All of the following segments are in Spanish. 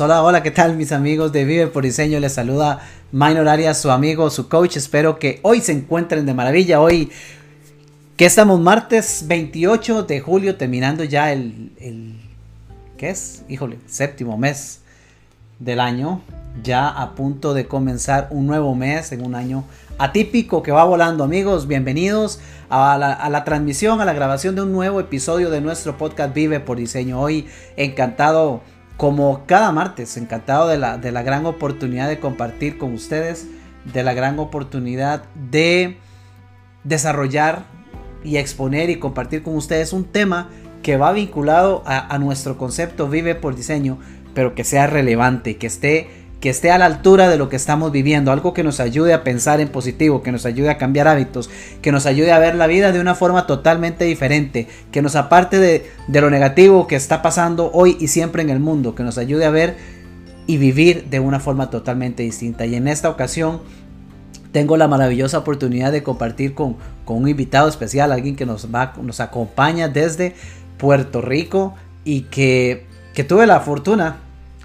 Hola, hola, ¿qué tal mis amigos de Vive por Diseño? Les saluda Minor Arias, su amigo, su coach. Espero que hoy se encuentren de maravilla. Hoy que estamos martes 28 de julio, terminando ya el, el ¿qué es? Híjole, séptimo mes del año. Ya a punto de comenzar un nuevo mes en un año atípico que va volando amigos. Bienvenidos a la, a la, transmisión, a la grabación de un nuevo episodio de nuestro podcast Vive por Diseño. Hoy encantado como cada martes, encantado de la, de la gran oportunidad de compartir con ustedes, de la gran oportunidad de desarrollar y exponer y compartir con ustedes un tema que va vinculado a, a nuestro concepto Vive por Diseño, pero que sea relevante, que esté que esté a la altura de lo que estamos viviendo, algo que nos ayude a pensar en positivo, que nos ayude a cambiar hábitos, que nos ayude a ver la vida de una forma totalmente diferente, que nos aparte de, de lo negativo que está pasando hoy y siempre en el mundo, que nos ayude a ver y vivir de una forma totalmente distinta. Y en esta ocasión tengo la maravillosa oportunidad de compartir con, con un invitado especial, alguien que nos, va, nos acompaña desde Puerto Rico y que, que tuve la fortuna,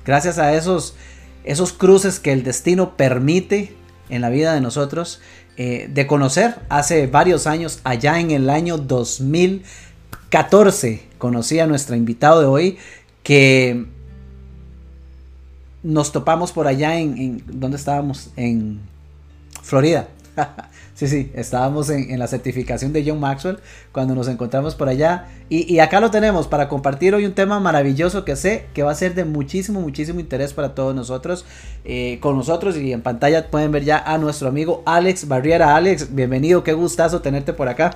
gracias a esos esos cruces que el destino permite en la vida de nosotros, eh, de conocer hace varios años, allá en el año 2014, conocí a nuestro invitado de hoy, que nos topamos por allá en, en ¿dónde estábamos? En Florida. Sí, sí, estábamos en, la certificación de John Maxwell cuando nos encontramos por allá. Y, acá lo tenemos para compartir hoy un tema maravilloso que sé que va a ser de muchísimo, muchísimo interés para todos nosotros. Eh, con nosotros y en pantalla pueden ver ya a nuestro amigo Alex Barriera. Alex, bienvenido, qué gustazo tenerte por acá.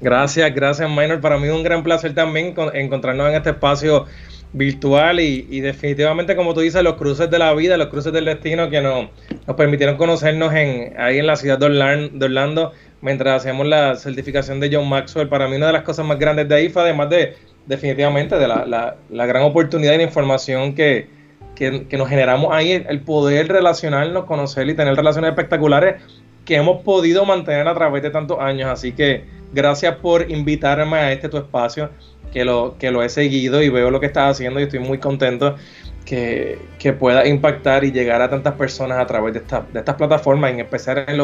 Gracias, gracias Minor. Para mí es un gran placer también encontrarnos en este espacio virtual y, definitivamente como tú dices los cruces de la vida, los cruces del destino que nos, nos permitieron conocernos en, ahí en la ciudad de Orlando, mientras hacíamos la certificación de John Maxwell. Para mí una de las cosas más grandes de ahí fue además de definitivamente de la, gran oportunidad y la información que, que, nos generamos ahí, el poder relacionarnos, conocer y tener relaciones espectaculares que hemos podido mantener a través de tantos años. Así que gracias por invitarme a este tu espacio que lo, que lo he seguido y veo lo que estás haciendo y estoy muy contento que, pueda impactar y llegar a tantas personas a través de, esta, de estas plataformas, en especial en,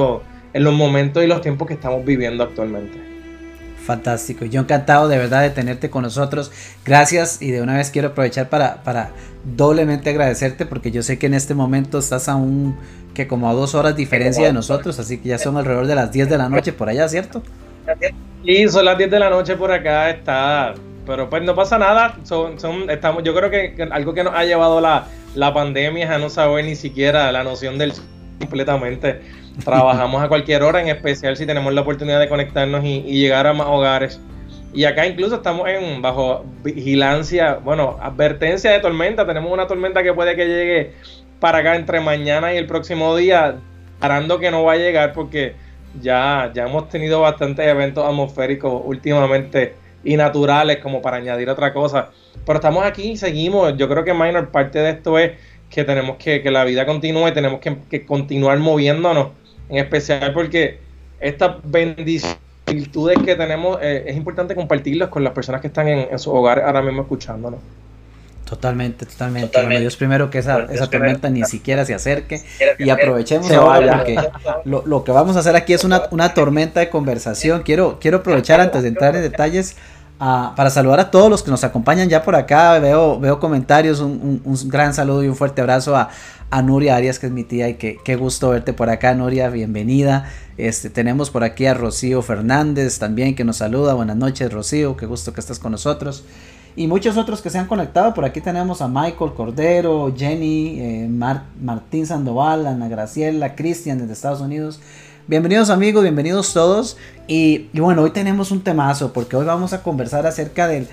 en los momentos y los tiempos que estamos viviendo actualmente. Fantástico, yo encantado de verdad de tenerte con nosotros. Gracias y de una vez quiero aprovechar para, para doblemente agradecerte porque yo sé que en este momento estás a un que como a dos horas diferencia de nosotros, así que ya son alrededor de las 10 de la noche por allá, ¿cierto? Sí, son las 10 de la noche por acá, está pero pues no pasa nada. Son, son, estamos, yo creo que, algo que nos ha llevado la, la pandemia es a no saber ni siquiera la noción del completamente. Trabajamos a cualquier hora, en especial si tenemos la oportunidad de conectarnos y, llegar a más hogares. Y acá incluso estamos en bajo vigilancia, bueno, advertencia de tormenta. Tenemos una tormenta que puede que llegue para acá entre mañana y el próximo día, parando que no va a llegar porque ya, ya hemos tenido bastantes eventos atmosféricos últimamente y naturales como para añadir otra cosa. Pero estamos aquí y seguimos. Yo creo que Minor parte de esto es que tenemos que, que la vida continúe, tenemos que, continuar moviéndonos, en especial porque estas bendiciones que tenemos eh, es importante compartirlas con las personas que están en, en su hogar ahora mismo escuchándonos. Totalmente, totalmente. Bueno, Dios primero que esa, esa tormenta ni siquiera se acerque y aprovechemos ahora porque lo, lo, que vamos a hacer aquí es una, una tormenta de conversación. Quiero, quiero aprovechar antes de entrar en detalles para saludar a todos los que nos acompañan ya por acá. Veo, veo comentarios, un, un, gran saludo y un fuerte abrazo a, a, Nuria Arias, que es mi tía, y que qué gusto verte por acá, Nuria, bienvenida. Este, tenemos por aquí a Rocío Fernández también que nos saluda. Buenas noches, Rocío, qué gusto que estés con nosotros. Y muchos otros que se han conectado. Por aquí tenemos a Michael Cordero, Jenny, eh, Martín Sandoval, Ana Graciela, Cristian desde Estados Unidos. Bienvenidos amigos, bienvenidos todos. Y, bueno, hoy tenemos un temazo porque hoy vamos a conversar acerca del,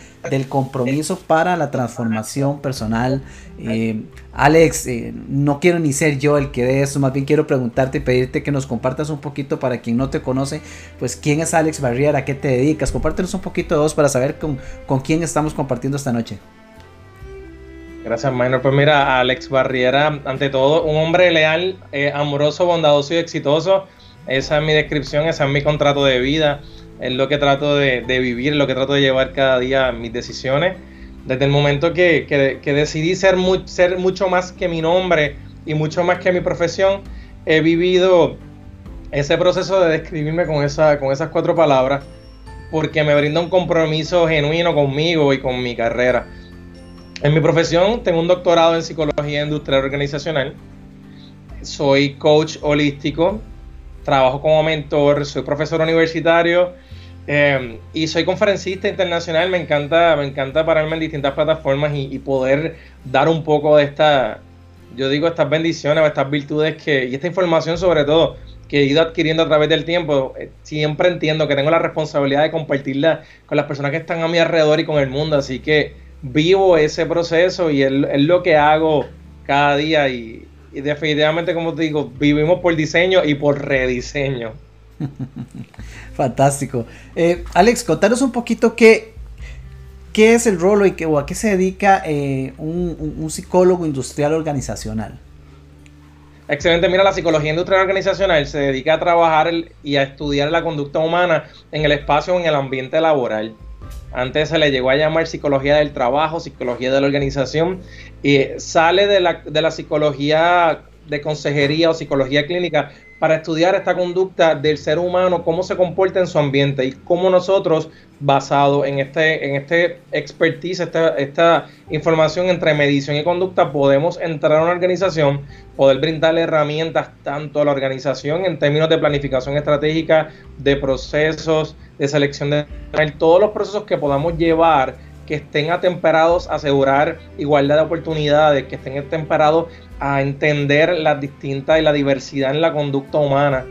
compromiso para la transformación personal. Eh, Alex, eh, no quiero ni ser yo el que dé eso, más bien quiero preguntarte y pedirte que nos compartas un poquito para quien no te conoce, pues quién es Alex Barriera, a qué te dedicas, compártenos un poquito de vos para saber con, quién estamos compartiendo esta noche. Gracias, Minor. Pues mira, Alex Barriera, ante todo, un hombre leal, eh, amoroso, bondadoso y exitoso esa es mi descripción, ese es mi contrato de vida, es lo que trato de, vivir, lo que trato de llevar cada día mis decisiones. Desde el momento que, decidí ser, ser mucho más que mi nombre y mucho más que mi profesión, he vivido ese proceso de describirme con, esa, con esas cuatro palabras porque me brinda un compromiso genuino conmigo y con mi carrera. En mi profesión tengo un doctorado en psicología industrial organizacional. Soy coach holístico, trabajo como mentor, soy profesor universitario em, y soy conferencista internacional. Me encanta, me encanta pararme en distintas plataformas y, poder dar un poco de esta, yo digo, estas bendiciones o estas virtudes que, y esta información sobre todo que he ido adquiriendo a través del tiempo, eh, siempre entiendo que tengo la responsabilidad de compartirla con las personas que están a mi alrededor y con el mundo, así que vivo ese proceso y es, lo que hago cada día y, definitivamente, como te digo, vivimos por diseño y por rediseño. Fantástico. Eh, Alex, contanos un poquito qué, qué es el rol y qué, o a qué se dedica eh, un psicólogo industrial organizacional. Excelente, mira, la psicología industrial organizacional se dedica a trabajar y a estudiar la conducta humana en el espacio o en el ambiente laboral. Antes se le llegó a llamar psicología del trabajo, psicología de la organización, y sale de la, de la psicología de consejería o psicología clínica para estudiar esta conducta del ser humano, cómo se comporta en su ambiente y cómo nosotros, basado en este, en este expertise, esta, esta información entre medición y conducta, podemos entrar a una organización, poder brindarle herramientas tanto a la organización en términos de planificación estratégica, de procesos, de selección de todos los procesos que podamos llevar que estén atemperados a asegurar igualdad de oportunidades, que estén atemperados a entender las distintas y la diversidad en la conducta humana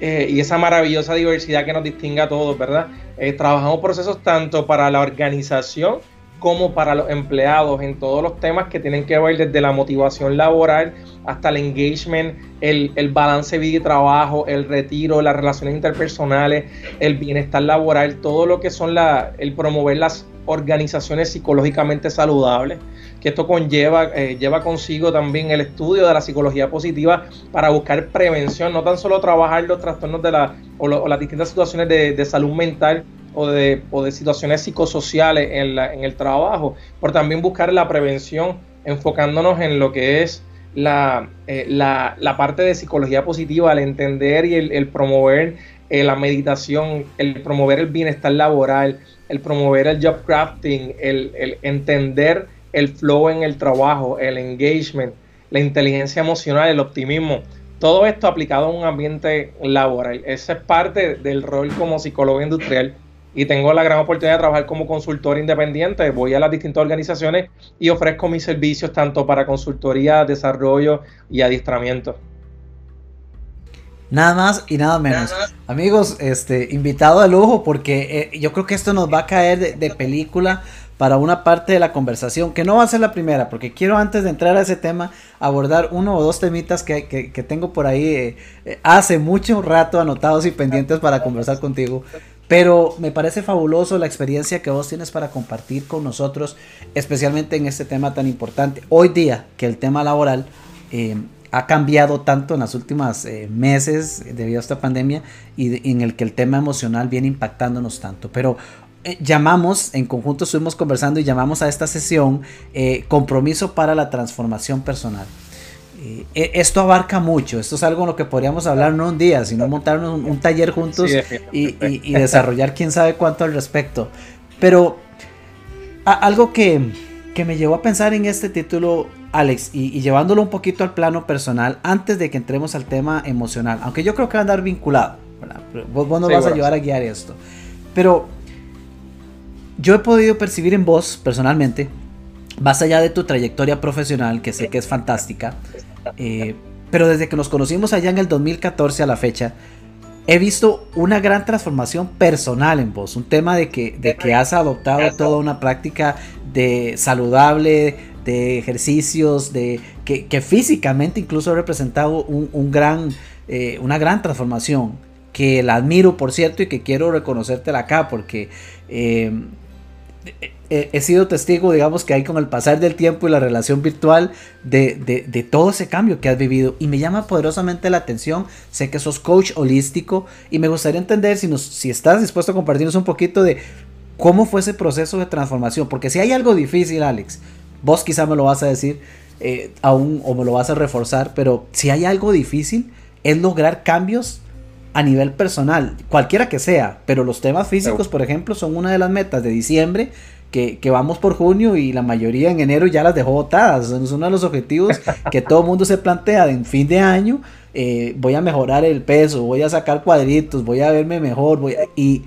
eh, y esa maravillosa diversidad que nos distingue a todos, ¿verdad? Eh, trabajamos procesos tanto para la organización como para los empleados en todos los temas que tienen que ver desde la motivación laboral hasta el engagement, el, el balance vida y trabajo, el retiro, las relaciones interpersonales, el bienestar laboral, todo lo que son la, el promover las organizaciones psicológicamente saludables, que esto conlleva, eh, lleva consigo también el estudio de la psicología positiva para buscar prevención, no tan solo trabajar los trastornos de la, o, las distintas situaciones de, salud mental o de, o de situaciones psicosociales en, la, en el trabajo, pero también buscar la prevención enfocándonos en lo que es la, eh, la, la, parte de psicología positiva, el entender y el, promover eh, la meditación, el promover el bienestar laboral, el promover el job crafting, el, entender el flow en el trabajo, el engagement, la inteligencia emocional, el optimismo. Todo esto aplicado a un ambiente laboral. Esa es parte del rol como psicólogo industrial y tengo la gran oportunidad de trabajar como consultor independiente. Voy a las distintas organizaciones y ofrezco mis servicios tanto para consultoría, desarrollo y adiestramiento. Nada más y nada menos. Amigos, este invitado de lujo porque eh, yo creo que esto nos va a caer de, película para una parte de la conversación, que no va a ser la primera, porque quiero antes de entrar a ese tema abordar uno o dos temitas que, que, tengo por ahí eh, eh, hace mucho rato anotados y pendientes para conversar contigo. Pero me parece fabuloso la experiencia que vos tienes para compartir con nosotros, especialmente en este tema tan importante. Hoy día, que el tema laboral ha cambiado tanto en los últimos eh, meses debido a esta pandemia y en el que el tema emocional viene impactándonos tanto. Pero eh, llamamos, en conjunto estuvimos conversando y llamamos a esta sesión eh, compromiso para la transformación personal. E, esto abarca mucho, esto es algo en lo que podríamos hablar no un día, sino montar un, taller juntos y, y, desarrollar quién sabe cuánto al respecto. Pero algo que, que me llevó a pensar en este título Alex, y, llevándolo un poquito al plano personal, antes de que entremos al tema emocional, aunque yo creo que va a andar vinculado, vos, nos vas a ayudar a guiar esto. Pero yo he podido percibir en vos, personalmente, más allá de tu trayectoria profesional, que sé que es fantástica, eh, pero desde que nos conocimos allá en el 2014 a la fecha, he visto una gran transformación personal en vos, un tema de que, de que has adoptado toda una práctica de saludable, de ejercicios, de que, físicamente incluso ha representado un, gran, eh, una gran transformación, que la admiro por cierto y que quiero reconocértela acá porque eh, he, sido testigo, digamos, que hay con el pasar del tiempo y la relación virtual de, todo ese cambio que has vivido y me llama poderosamente la atención, sé que sos coach holístico y me gustaría entender si, nos, si estás dispuesto a compartirnos un poquito de ¿Cómo fue ese proceso de transformación? Porque si hay algo difícil, Alex, vos quizá me lo vas a decir eh, aún o me lo vas a reforzar, pero si hay algo difícil es lograr cambios a nivel personal, cualquiera que sea, pero los temas físicos, por ejemplo, son una de las metas de diciembre que, vamos por junio y la mayoría en enero ya las dejó botadas. Es uno de los objetivos que todo mundo se plantea en fin de año. Eh, voy a mejorar el peso, voy a sacar cuadritos, voy a verme mejor, voy y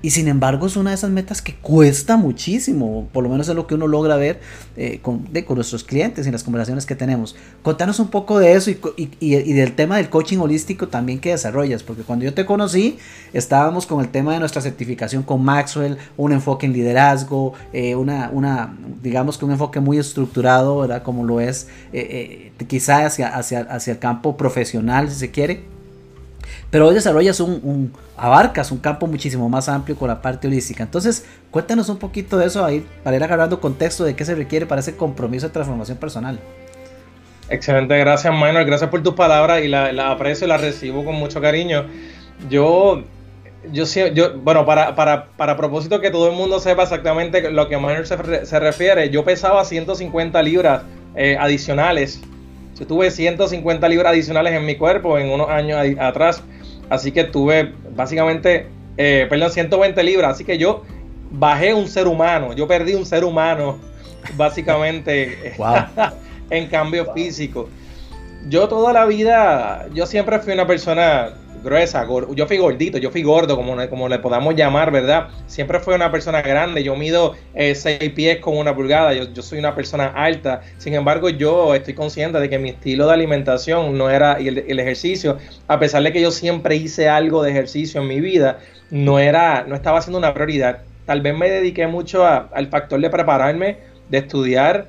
y sin embargo es una de esas metas que cuesta muchísimo, por lo menos es lo que uno logra ver eh, con, con, nuestros clientes y las conversaciones que tenemos. Contanos un poco de eso y, y, y, del tema del coaching holístico también que desarrollas, porque cuando yo te conocí estábamos con el tema de nuestra certificación con Maxwell, un enfoque en liderazgo, eh, una, una, digamos que un enfoque muy estructurado, ¿verdad? Como lo es eh, quizás hacia, hacia, hacia el campo profesional, si se quiere pero hoy desarrollas un, abarcas un campo muchísimo más amplio con la parte holística. Entonces, cuéntanos un poquito de eso ahí, para ir agarrando contexto de qué se requiere para ese compromiso de transformación personal. Excelente, gracias Manuel, gracias por tus palabras y la, aprecio y la recibo con mucho cariño. Yo, yo, yo bueno, para, para, para propósito que todo el mundo sepa exactamente lo que Manuel se, se refiere, yo pesaba 150 libras eh, adicionales. Yo tuve 150 libras adicionales en mi cuerpo en unos años atrás. Así que tuve básicamente, eh, perdón, 120 libras. Así que yo bajé un ser humano, yo perdí un ser humano, básicamente, en cambio físico. Yo toda la vida, yo siempre fui una persona gruesa, yo fui gordito, yo fui gordo, como, como le podamos llamar, ¿verdad? Siempre fui una persona grande, yo mido 6 eh, pies con una pulgada, yo, soy una persona alta, sin embargo yo estoy consciente de que mi estilo de alimentación no era, y el, ejercicio, a pesar de que yo siempre hice algo de ejercicio en mi vida, no era, no estaba siendo una prioridad. Tal vez me dediqué mucho al factor de prepararme, de estudiar,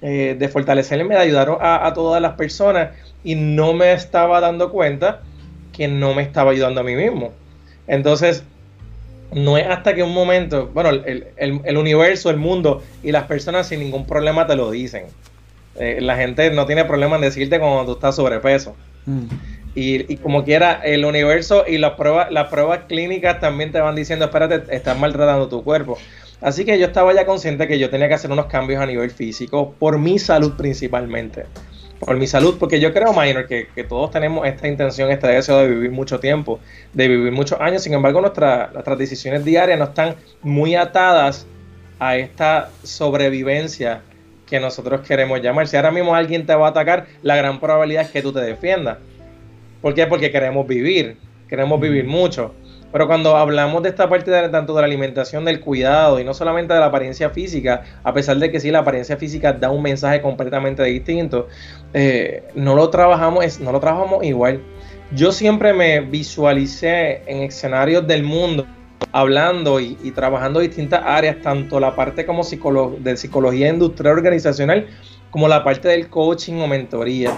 eh, de fortalecerme, de ayudar a todas las personas y no me estaba dando cuenta que no me estaba ayudando a mí mismo. Entonces, no es hasta que un momento, bueno, el, universo, el mundo y las personas sin ningún problema te lo dicen. Eh, la gente no tiene problema en decirte cuando tú estás sobrepeso. Mm. Y, como quiera, el universo y las pruebas, las pruebas clínicas también te van diciendo, espérate, estás maltratando tu cuerpo. Así que yo estaba ya consciente que yo tenía que hacer unos cambios a nivel físico, por mi salud principalmente por mi salud, porque yo creo, Minor, que, todos tenemos esta intención, este deseo de vivir mucho tiempo, de vivir muchos años, sin embargo nuestras decisiones diarias no están muy atadas a esta sobrevivencia que nosotros queremos llamar. Si ahora mismo alguien te va a atacar, la gran probabilidad es que tú te defiendas. ¿Por qué? Porque queremos vivir, queremos vivir mucho. Pero cuando hablamos de esta parte de, tanto de la alimentación, del cuidado y no solamente de la apariencia física, a pesar de que sí la apariencia física da un mensaje completamente distinto, eh, no lo trabajamos, no lo trabajamos igual. Yo siempre me visualicé en escenarios del mundo hablando y, trabajando distintas áreas, tanto la parte como de psicología industrial organizacional, como la parte del coaching o mentoría.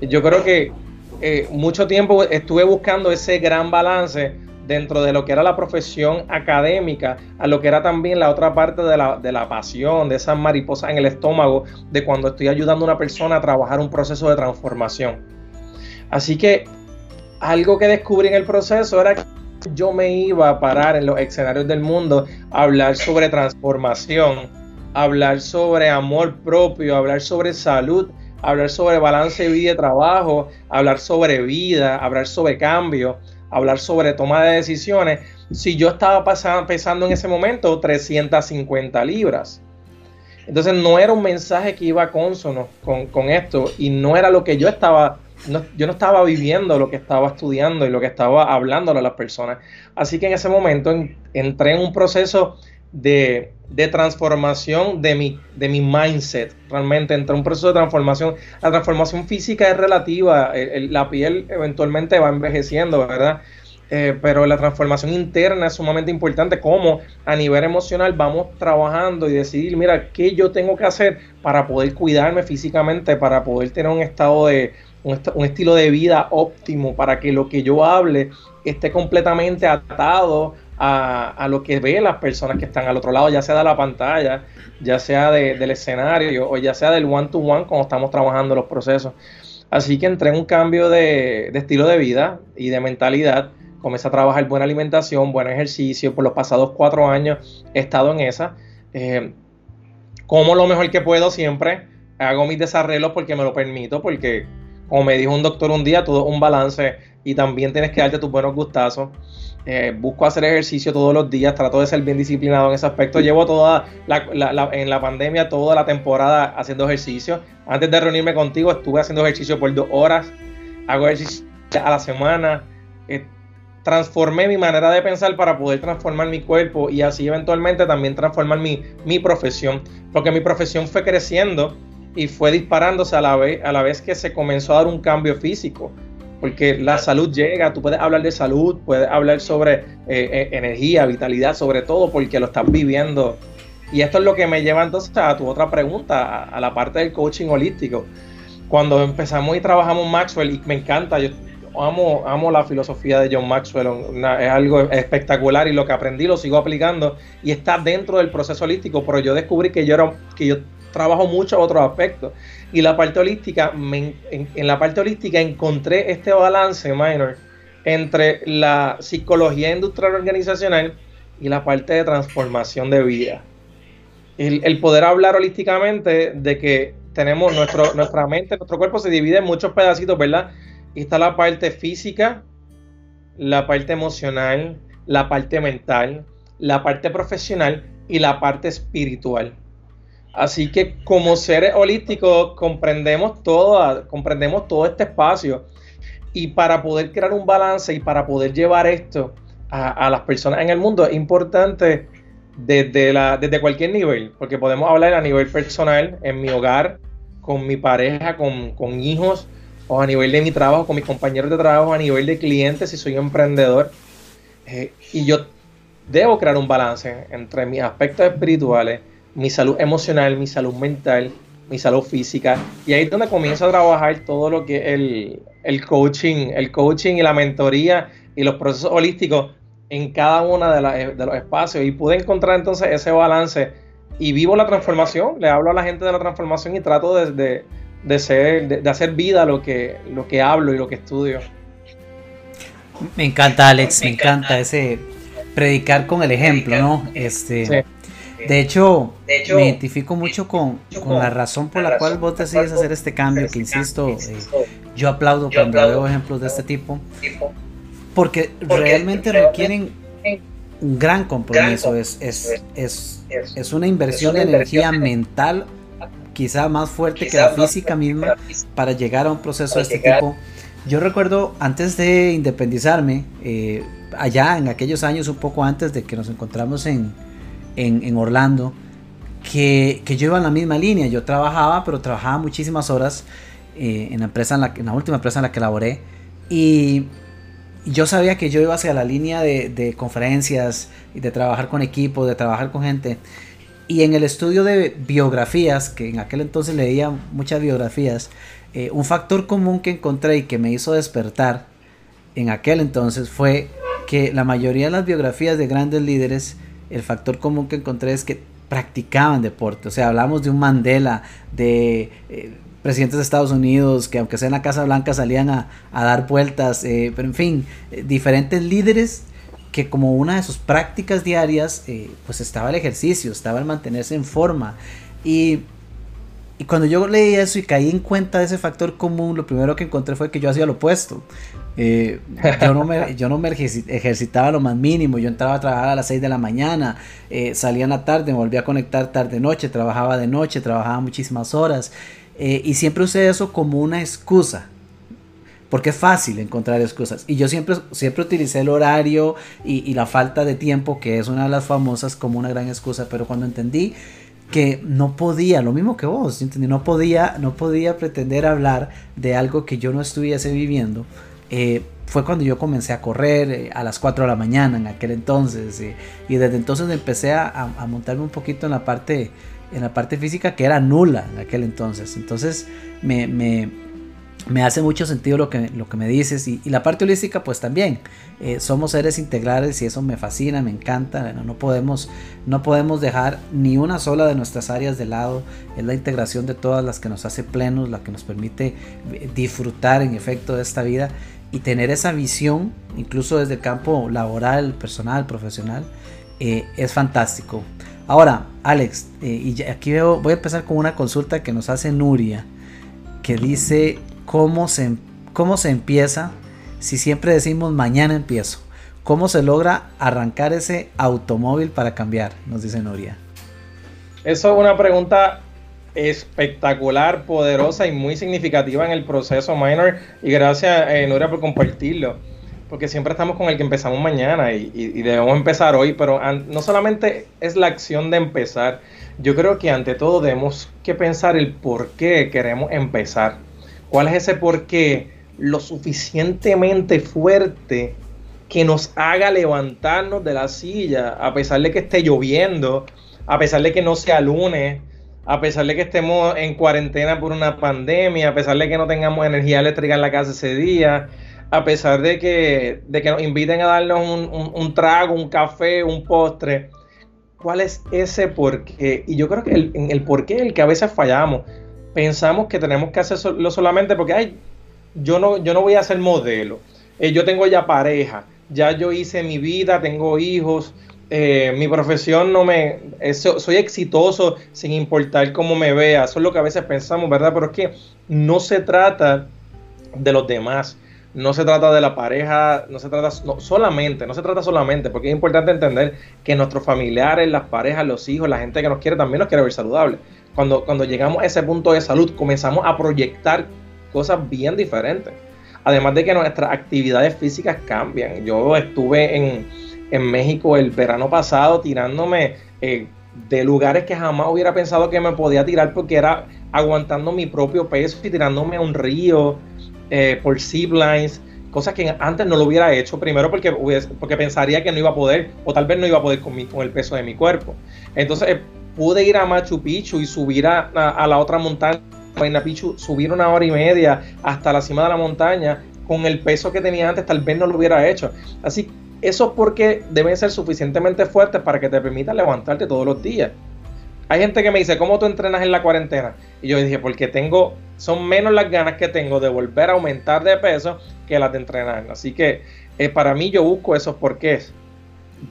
Yo creo que eh, mucho tiempo estuve buscando ese gran balance dentro de lo que era la profesión académica a lo que era también la otra parte de la, de la pasión, de esas mariposas en el estómago, de cuando estoy ayudando a una persona a trabajar un proceso de transformación. Así que algo que descubrí en el proceso era que yo me iba a parar en los escenarios del mundo a hablar sobre transformación, hablar sobre amor propio, hablar sobre salud, hablar sobre balance de vida y trabajo, hablar sobre vida, hablar sobre cambio, hablar sobre toma de decisiones, si yo estaba pasando, pesando en ese momento 350 libras. Entonces no era un mensaje que iba consono con, con esto y no era lo que yo estaba, yo no estaba viviendo lo que estaba estudiando y lo que estaba hablando a las personas. Así que en ese momento entré en un proceso de, transformación de mi, de mi mindset. Realmente entre un proceso de transformación. La transformación física es relativa. la piel eventualmente va envejeciendo, ¿verdad? Eh, pero la transformación interna es sumamente importante. Como a nivel emocional vamos trabajando y decidir, mira, qué yo tengo que hacer para poder cuidarme físicamente, para poder tener un estado de, un, estilo de vida óptimo, para que lo que yo hable esté completamente atado a, lo que ven las personas que están al otro lado, ya sea de la pantalla, ya sea del escenario o ya sea del one-to-one cuando estamos trabajando los procesos. Así que entré en un cambio de, estilo de vida y de mentalidad comencé a trabajar buena alimentación, buen ejercicio. Por los pasados cuatro años he estado en esa. Eh, como lo mejor que puedo siempre. Hago mis desarreglos porque me lo permito, porque como me dijo un doctor un día, todo es un balance y también tienes que darte tus buenos gustazos. Eh, busco hacer ejercicio todos los días, trato de ser bien disciplinado en ese aspecto. Llevo toda la, en la pandemia, toda la temporada haciendo ejercicio. Antes de reunirme contigo, estuve haciendo ejercicio por dos horas. Hago ejercicio a la semana. Eh, transformé mi manera de pensar para poder transformar mi cuerpo y así eventualmente también transformar mi, mi profesión. Porque mi profesión fue creciendo y fue disparándose a la, vez, a la vez que se comenzó a dar un cambio físico. Porque la salud llega, tú puedes hablar de salud, puedes hablar sobre eh, eh, energía, vitalidad, sobre todo porque lo estás viviendo. Y esto es lo que me lleva entonces a tu otra pregunta, a, la parte del coaching holístico. Cuando empezamos y trabajamos Maxwell, y me encanta, yo amo, amo la filosofía de John Maxwell, es algo espectacular y lo que aprendí lo sigo aplicando y está dentro del proceso holístico, pero yo descubrí que yo, era, que yo trabajo mucho otros aspectos. Y la parte holística, en, la parte holística encontré este balance, minor, entre la psicología industrial organizacional y la parte de transformación de vida. El, el poder hablar holísticamente de que tenemos nuestro, nuestra mente, nuestro cuerpo se divide en muchos pedacitos, ¿verdad? Y está la parte física, la parte emocional, la parte mental, la parte profesional y la parte espiritual. Así que como seres holísticos comprendemos todo, comprendemos todo este espacio. Y para poder crear un balance y para poder llevar esto a, las personas en el mundo es importante desde, la, desde cualquier nivel, porque podemos hablar a nivel personal, en mi hogar, con mi pareja, con, hijos, o a nivel de mi trabajo, con mis compañeros de trabajo, a nivel de clientes, si soy emprendedor. Eh, y yo debo crear un balance entre mis aspectos espirituales, mi salud emocional, mi salud mental, mi salud física. Y ahí es donde comienzo a trabajar todo lo que es el, coaching, el coaching y la mentoría y los procesos holísticos en cada uno de, de los espacios. Y pude encontrar entonces ese balance y vivo la transformación. Le hablo a la gente de la transformación y trato de, de, ser, de, hacer vida lo que, lo que hablo y lo que estudio. Me encanta, Alex, me, encanta, ese predicar con el ejemplo, ¿no? Este, de hecho, me identifico mucho con, la razón por la cual vos decides hacer este cambio, que insisto, eh, yo aplaudo cuando veo ejemplos de este tipo, porque realmente requieren un gran compromiso, es, es, es, es una inversión de energía mental quizá más fuerte que la física misma para llegar a un proceso de este tipo. Yo recuerdo antes de independizarme, eh, allá en aquellos años, un poco antes de que nos encontramos en, en, Orlando, que, que, yo iba en la misma línea. Yo trabajaba, pero trabajaba muchísimas horas eh, en, la empresa en, la, en la última empresa en la que laboré. Y yo sabía que yo iba hacia la línea de, de conferencias de trabajar con equipos, de trabajar con gente. Y en el estudio de biografías, que en aquel entonces leía muchas biografías, eh, un factor común que encontré y que me hizo despertar en aquel entonces fue que la mayoría de las biografías de grandes líderes el factor común que encontré es que practicaban deporte. O sea, hablamos de un Mandela, de eh, presidentes de Estados Unidos, que aunque sea en la Casa Blanca salían a, dar vueltas, eh, pero en fin, eh, diferentes líderes que como una de sus prácticas diarias, pues estaba el ejercicio, estaba el mantenerse en forma. Y y cuando yo leí eso y caí en cuenta de ese factor común, lo primero que encontré fue que yo hacía lo opuesto. Eh, yo, no me, yo no me ejercitaba lo más mínimo, yo entraba a trabajar a las 6 de la mañana, eh, salía en la tarde, me volvía a conectar tarde-noche, trabajaba de noche, trabajaba muchísimas horas. Eh, y siempre usé eso como una excusa. Porque es fácil encontrar excusas. Y yo siempre, siempre utilicé el horario y, y la falta de tiempo, que es una de las famosas, como una gran excusa. Pero cuando entendí que no podía, lo mismo que vos, no podía, no podía pretender hablar de algo que yo no estuviese viviendo. Eh, fue cuando yo comencé a correr eh, a las 4 de la mañana en aquel entonces eh, y desde entonces empecé a, montarme un poquito en la parte en la parte física que era nula en aquel entonces. Entonces me, me hace mucho sentido lo que, lo que me dices y, la parte holística pues también eh, somos seres integrales y eso me fascina me encanta no podemos no podemos dejar ni una sola de nuestras áreas de lado es la integración de todas las que nos hace plenos la que nos permite eh, disfrutar en efecto de esta vida y tener esa visión, incluso desde el campo laboral, personal, profesional, eh, es fantástico. Ahora, Alex, eh, y aquí veo, voy a empezar con una consulta que nos hace Nuria, que dice cómo se, cómo se empieza si siempre decimos mañana empiezo. ¿Cómo se logra arrancar ese automóvil para cambiar? Nos dice Nuria. Eso es una pregunta espectacular, poderosa y muy significativa en el proceso minor. Y gracias, eh, Nuria, por compartirlo. Porque siempre estamos con el que empezamos mañana y, debemos empezar hoy, pero no solamente es la acción de empezar, yo creo que ante todo debemos que pensar el por qué queremos empezar. ¿Cuál es ese por qué lo suficientemente fuerte que nos haga levantarnos de la silla a pesar de que esté lloviendo, a pesar de que no sea lunes, a pesar de que estemos en cuarentena por una pandemia, a pesar de que no tengamos energía eléctrica en la casa ese día, a pesar de que, de que nos inviten a darnos un, trago, un café, un postre. ¿Cuál es ese porqué? Y yo creo que el, el porqué es el que a veces fallamos. Pensamos que tenemos que hacerlo solamente porque, ay, yo no, yo no voy a ser modelo. Eh, yo tengo ya pareja, ya yo hice mi vida, tengo hijos, eh, mi profesión no me... soy exitoso sin importar cómo me vea. Eso es lo que a veces pensamos, ¿verdad? Pero es que no se trata de los demás. No se trata de la pareja, no se trata solamente, no se trata solamente, porque es importante entender que nuestros familiares, las parejas, los hijos, la gente que nos quiere también nos quiere ver saludables. Cuando, cuando llegamos a ese punto de salud, comenzamos a proyectar cosas bien diferentes. Además de que nuestras actividades físicas cambian. Yo estuve en, en México el verano pasado tirándome eh, de lugares que jamás hubiera pensado que me podía tirar porque era aguantando mi propio peso y tirándome a un río eh, por ziplines, cosas que antes no lo hubiera hecho, primero porque, porque pensaría que no iba a poder o tal vez no iba a poder con, con el peso de mi cuerpo. Entonces eh, pude ir a Machu Picchu y subir a, a, la otra montaña, Machu Picchu, subir una hora y media hasta la cima de la montaña con el peso que tenía antes, tal vez no lo hubiera hecho. Así eso es porque deben ser suficientemente fuertes para que te permitan levantarte todos los días. Hay gente que me dice, ¿cómo tú entrenas en la cuarentena? Y yo dije, porque tengo, son menos las ganas que tengo de volver a aumentar de peso que las de entrenar. Así que eh, para mí yo busco esos porqués.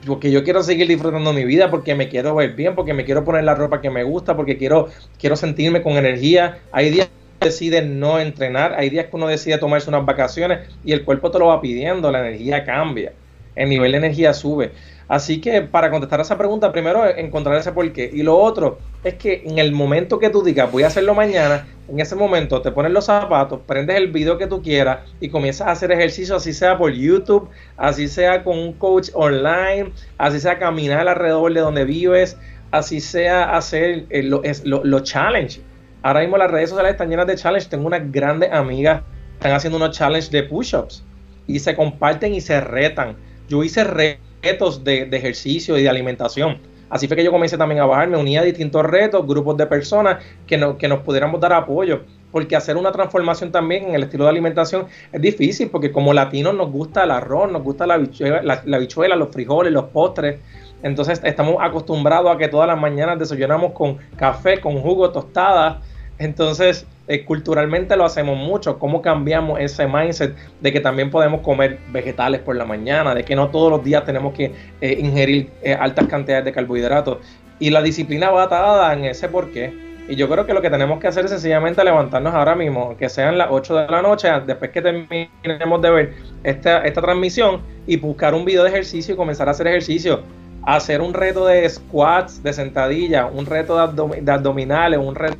Porque yo quiero seguir disfrutando mi vida, porque me quiero ver bien, porque me quiero poner la ropa que me gusta, porque quiero, quiero sentirme con energía. Hay días que decide no entrenar, hay días que uno decide tomarse unas vacaciones y el cuerpo te lo va pidiendo, la energía cambia el nivel de energía sube. Así que para contestar a esa pregunta, primero encontrar ese porqué. Y lo otro es que en el momento que tú digas voy a hacerlo mañana, en ese momento te pones los zapatos, prendes el video que tú quieras y comienzas a hacer ejercicio, así sea por YouTube, así sea con un coach online, así sea caminar alrededor de donde vives, así sea hacer los lo, challenge. Ahora mismo las redes sociales están llenas de challenge. Tengo unas grandes amigas están haciendo unos challenge de push-ups y se comparten y se retan yo hice retos de, ejercicio y de alimentación. Así fue que yo comencé también a bajar, me unía a distintos retos, grupos de personas que, que nos pudiéramos dar apoyo. Porque hacer una transformación también en el estilo de alimentación es difícil, porque como latinos nos gusta el arroz, nos gusta la bichuela, la bichuela los frijoles, los postres. Entonces estamos acostumbrados a que todas las mañanas desayunamos con café, con jugo, tostadas. Entonces eh, culturalmente lo hacemos mucho, cómo cambiamos ese mindset de que también podemos comer vegetales por la mañana, de que no todos los días tenemos que eh, ingerir eh, altas cantidades de carbohidratos. Y la disciplina va atada en ese porqué. Y yo creo que lo que tenemos que hacer es sencillamente levantarnos ahora mismo, que sean las 8 de la noche, después que terminemos de ver esta, esta transmisión, y buscar un video de ejercicio y comenzar a hacer ejercicio. Hacer un reto de squats, de sentadilla, un reto de abdominales, un reto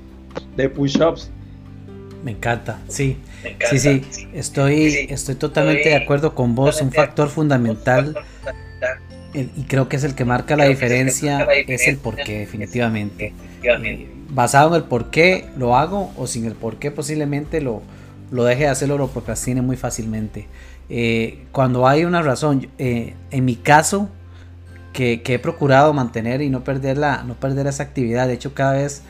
de push-ups me encanta, sí. sí, sí, Estoy, estoy totalmente de acuerdo con vos. Un factor fundamental y creo que es el que marca la diferencia es el porqué, definitivamente. Eh, basado en el por qué lo hago o sin el por qué posiblemente lo, lo deje de hacerlo o lo procrastine muy fácilmente. Eh, cuando hay una razón, eh, en mi caso, que, que, he procurado mantener y no perder, no perder esa actividad, de hecho cada vez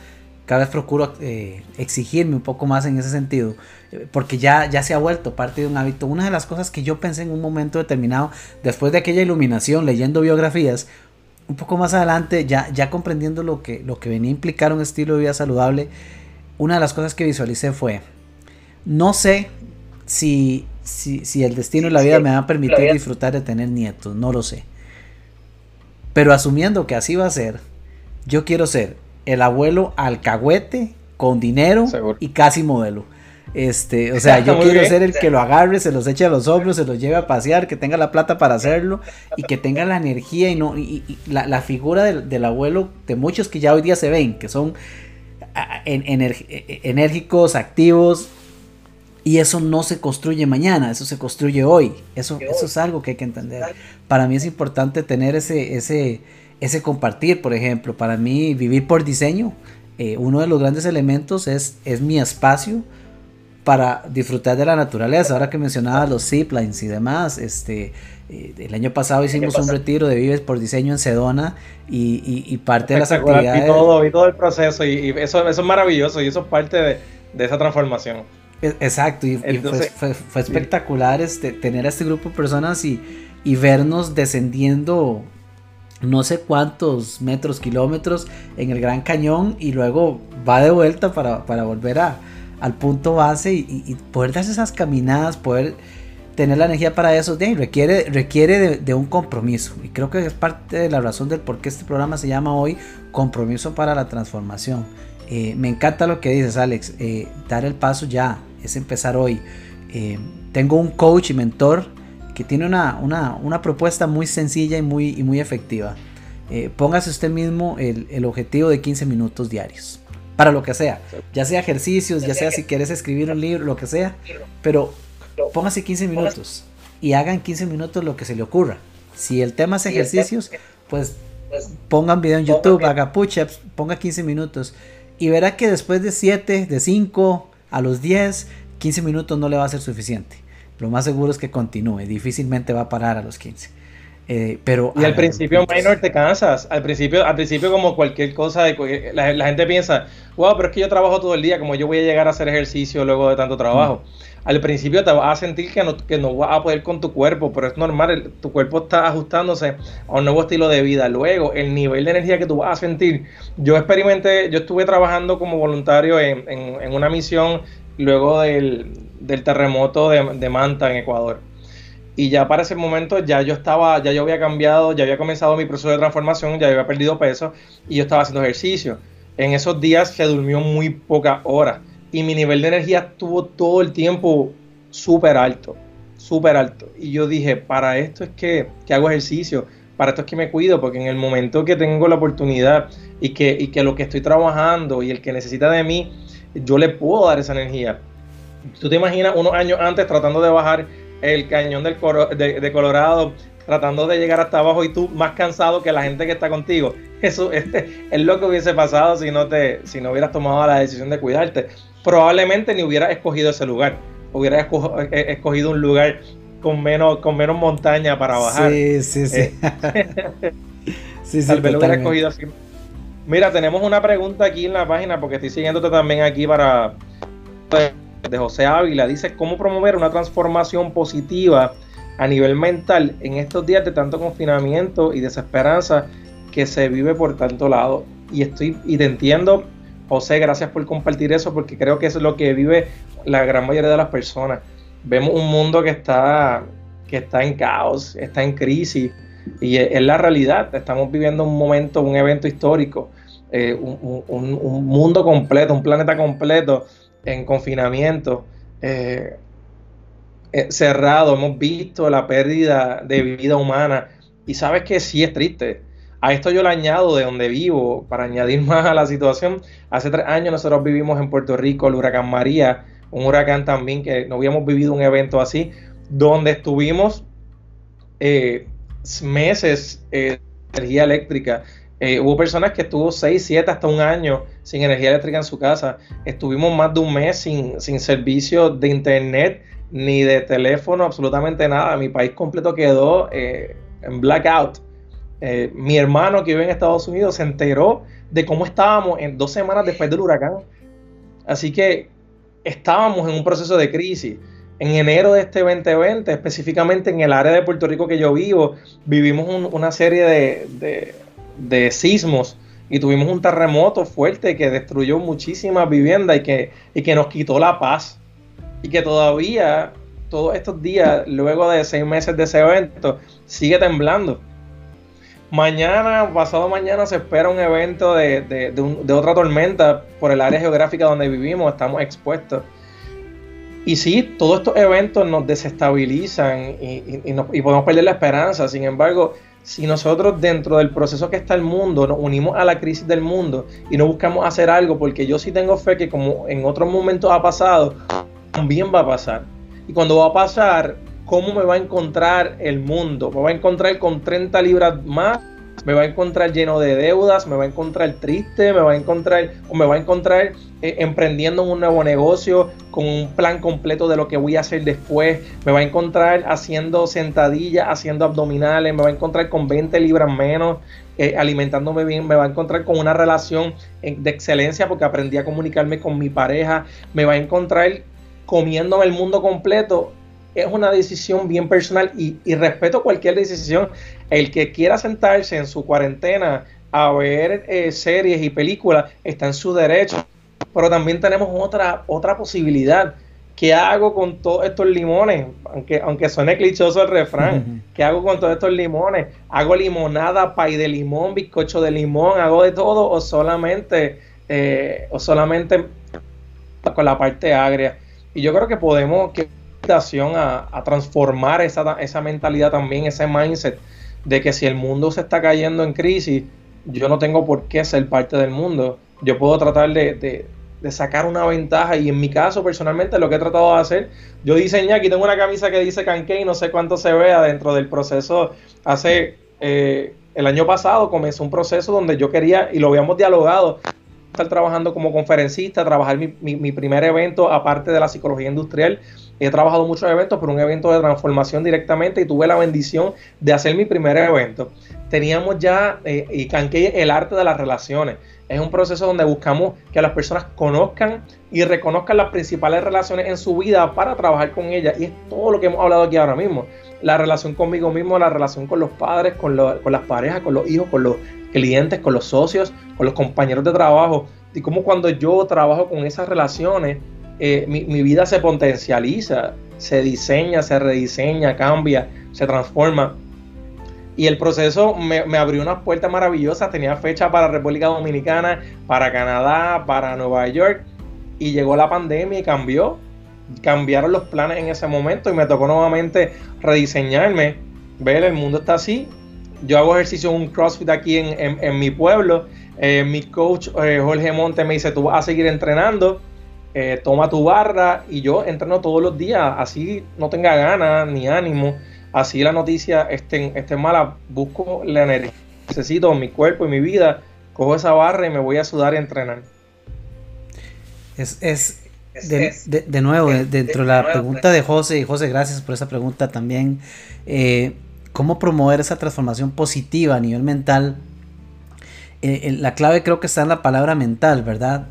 cada vez procuro eh, exigirme un poco más en ese sentido, eh, porque ya, ya se ha vuelto parte de un hábito. Una de las cosas que yo pensé en un momento determinado, después de aquella iluminación, leyendo biografías, un poco más adelante, ya, ya comprendiendo lo que, lo que venía a implicar un estilo de vida saludable, una de las cosas que visualicé fue, no sé si si, si el destino de la vida me va a permitir disfrutar de tener nietos, no lo sé. Pero asumiendo que así va a ser, yo quiero ser el abuelo alcahuete con dinero y casi modelo. Este, o sea, yo quiero ser el que lo agarre, se los eche a los hombros, se los lleve a pasear, que tenga la plata para hacerlo y que tenga la energía y no y, la, figura del, abuelo de muchos que ya hoy día se ven, que son enérgicos, activos y eso no se construye mañana, eso se construye hoy. Eso, eso es algo que hay que entender. Para mí es importante tener ese, ese, ese compartir, por ejemplo, para mí vivir por diseño, eh, uno de los grandes elementos es, es mi espacio para disfrutar de la naturaleza. Ahora que mencionaba los ziplines y demás, este, eh, el año pasado hicimos un retiro de Vives por Diseño en Sedona y, parte de las actividades... Y todo, y todo el proceso y, eso, eso es maravilloso y eso es parte de, esa transformación. E, exacto, y, fue, espectacular este, tener a este grupo de personas y, y vernos descendiendo no sé cuántos metros, kilómetros en el Gran Cañón y luego va de vuelta para, para volver a, al punto base y, poder darse esas caminadas, poder tener la energía para eso, requiere, requiere de, un compromiso. Y creo que es parte de la razón del por qué este programa se llama hoy Compromiso para la Transformación. Eh, me encanta lo que dices, Alex. Eh, dar el paso ya, es empezar hoy. Eh, tengo un coach y mentor que tiene una, una, propuesta muy sencilla y muy, y muy efectiva. póngase usted mismo el, el objetivo de 15 minutos diarios para lo que sea, ya sea ejercicios, ya sea si quieres escribir un libro, lo que sea, pero póngase 15 minutos y hagan 15 minutos lo que se le ocurra. Si el tema es ejercicios, pues, pues pongan video en YouTube, haga push-ups, ponga 15 minutos y verá que después de 7, de 5 a los 10, 15 minutos no le va a ser suficiente. Lo más seguro es que continúe, difícilmente va a parar a los 15. Eh, pero y al principio, minor, te cansas. Al principio, al principio como cualquier cosa, la, gente piensa, wow, pero es que yo trabajo todo el día, como yo voy a llegar a hacer ejercicio luego de tanto trabajo. Al principio te vas a sentir que no, que no vas a poder con tu cuerpo, pero es normal, tu cuerpo está ajustándose a un nuevo estilo de vida. Luego, el nivel de energía que tú vas a sentir. Yo experimenté, yo estuve trabajando como voluntario en, en, una misión luego del, del terremoto de, de Manta en Ecuador y ya para ese momento ya yo estaba, ya yo había cambiado, ya había comenzado mi proceso de transformación, ya había perdido peso y yo estaba haciendo ejercicio. En esos días se durmió muy pocas horas y mi nivel de energía estuvo todo el tiempo súper alto, súper alto. Y yo dije, para esto es que, que, hago ejercicio, para esto es que me cuido, porque en el momento que tengo la oportunidad y que, y que lo que estoy trabajando y el que necesita de mí, yo le puedo dar esa energía. Tú te imaginas unos años antes tratando de bajar el cañón del de, Colorado tratando de llegar hasta abajo y tú más cansado que la gente que está contigo. Eso es, es lo que hubiese pasado si no, te, si no hubieras tomado la decisión de cuidarte. Probablemente ni hubieras escogido ese lugar. Hubieras eh, escogido un lugar con menos, con menos montaña para bajar. Sí, sí, sí. Eh, sí, Tal vez lo hubieras escogido así. Mira, tenemos una pregunta aquí en la página porque estoy siguiéndote también aquí para pues, de José Ávila dice cómo promover una transformación positiva a nivel mental en estos días de tanto confinamiento y desesperanza que se vive por tanto lado. Y estoy y te entiendo, José, gracias por compartir eso porque creo que es lo que vive la gran mayoría de las personas. Vemos un mundo que está que está en caos, está en crisis y es, la realidad. Estamos viviendo un momento, un evento histórico, eh, un mundo completo, un planeta completo en confinamiento eh, eh, cerrado, hemos visto la pérdida de vida humana y sabes que sí es triste. A esto yo le añado de donde vivo, para añadir más a la situación, hace tres años nosotros vivimos en Puerto Rico el huracán María, un huracán también que no habíamos vivido un evento así, donde estuvimos meses de energía eléctrica, eh, hubo personas que estuvo 6, 7, hasta un año sin energía eléctrica en su casa. Estuvimos más de un mes sin, sin servicio de internet ni de teléfono, absolutamente nada. Mi país completo quedó eh, en blackout. Eh, mi hermano que vive en Estados Unidos se enteró de cómo estábamos en dos semanas después del huracán. Así que estábamos en un proceso de crisis. En enero de este 2020, específicamente en el área de Puerto Rico que yo vivo, vivimos una serie de sismos y tuvimos un terremoto fuerte que destruyó muchísimas viviendas y que, y que nos quitó la paz y que todavía todos estos días, luego de seis meses de ese evento, sigue temblando. Mañana, pasado mañana, se espera un evento de, otra tormenta por el área geográfica donde vivimos, estamos expuestos. Y sí, todos estos eventos nos desestabilizan y, podemos perder la esperanza. Sin embargo, si nosotros dentro del proceso que está el mundo nos unimos a la crisis del mundo y no buscamos hacer algo, porque yo sí tengo fe que como en otros momentos ha pasado, también va a pasar. Y cuando va a pasar, ¿cómo me va a encontrar el mundo? ¿Me va a encontrar con 30 libras más? Me va a encontrar lleno de deudas, me va a encontrar triste, me va a encontrar o me va a encontrar eh, emprendiendo un nuevo negocio con un plan completo de lo que voy a hacer después, me va a encontrar haciendo sentadillas, haciendo abdominales, me va a encontrar con 20 libras menos, eh, alimentándome bien, me va a encontrar con una relación eh, de excelencia porque aprendí a comunicarme con mi pareja, me va a encontrar comiéndome el mundo completo es una decisión bien personal y, respeto cualquier decisión. El que quiera sentarse en su cuarentena a ver eh, series y películas está en su derecho. Pero también tenemos otra, otra posibilidad. ¿Qué hago con todos estos limones? Aunque, aunque suene clichoso el refrán. ¿Qué hago con todos estos limones? ¿Hago limonada, pay de limón, bizcocho de limón? ¿Hago de todo o solamente, eh, o solamente con la parte agria? Y yo creo que podemos, que a, transformar esa, esa mentalidad también, ese mindset de que si el mundo se está cayendo en crisis, yo no tengo por qué ser parte del mundo. Yo puedo tratar de, sacar una ventaja y en mi caso personalmente lo que he tratado de hacer, yo diseñé, aquí tengo una camisa que dice y no sé cuánto se vea dentro del proceso. Hace eh, el año pasado comenzó un proceso donde yo quería, y lo habíamos dialogado, estar trabajando como conferencista, trabajar mi, mi primer evento aparte de la psicología industrial He trabajado muchos eventos, pero un evento de transformación directamente y tuve la bendición de hacer mi primer evento. Teníamos ya, eh, y Canque el arte de las relaciones. Es un proceso donde buscamos que las personas conozcan y reconozcan las principales relaciones en su vida para trabajar con ellas. Y es todo lo que hemos hablado aquí ahora mismo. La relación conmigo mismo, la relación con los padres, con, con las parejas, con los hijos, con los clientes, con los socios, con los compañeros de trabajo. Y cómo cuando yo trabajo con esas relaciones, eh, mi, vida se potencializa, se diseña, se rediseña, cambia, se transforma. Y el proceso me, abrió unas puertas maravillosas. Tenía fecha para República Dominicana, para Canadá, para Nueva York. Y llegó la pandemia y cambió. Cambiaron los planes en ese momento y me tocó nuevamente rediseñarme. Ver, el mundo está así. Yo hago ejercicio un CrossFit aquí en, mi pueblo. Eh, mi coach eh, Jorge Monte me dice, tú vas a seguir entrenando eh, toma tu barra y yo entreno todos los días, así no tenga ganas ni ánimo, así la noticia esté, esté mala, busco la energía necesito mi cuerpo y mi vida, cojo esa barra y me voy a sudar y entrenar. Es, de, nuevo, dentro de la pregunta de José, y José, gracias por esa pregunta también, eh, ¿cómo promover esa transformación positiva a nivel mental? Eh, la clave creo que está en la palabra mental, ¿verdad?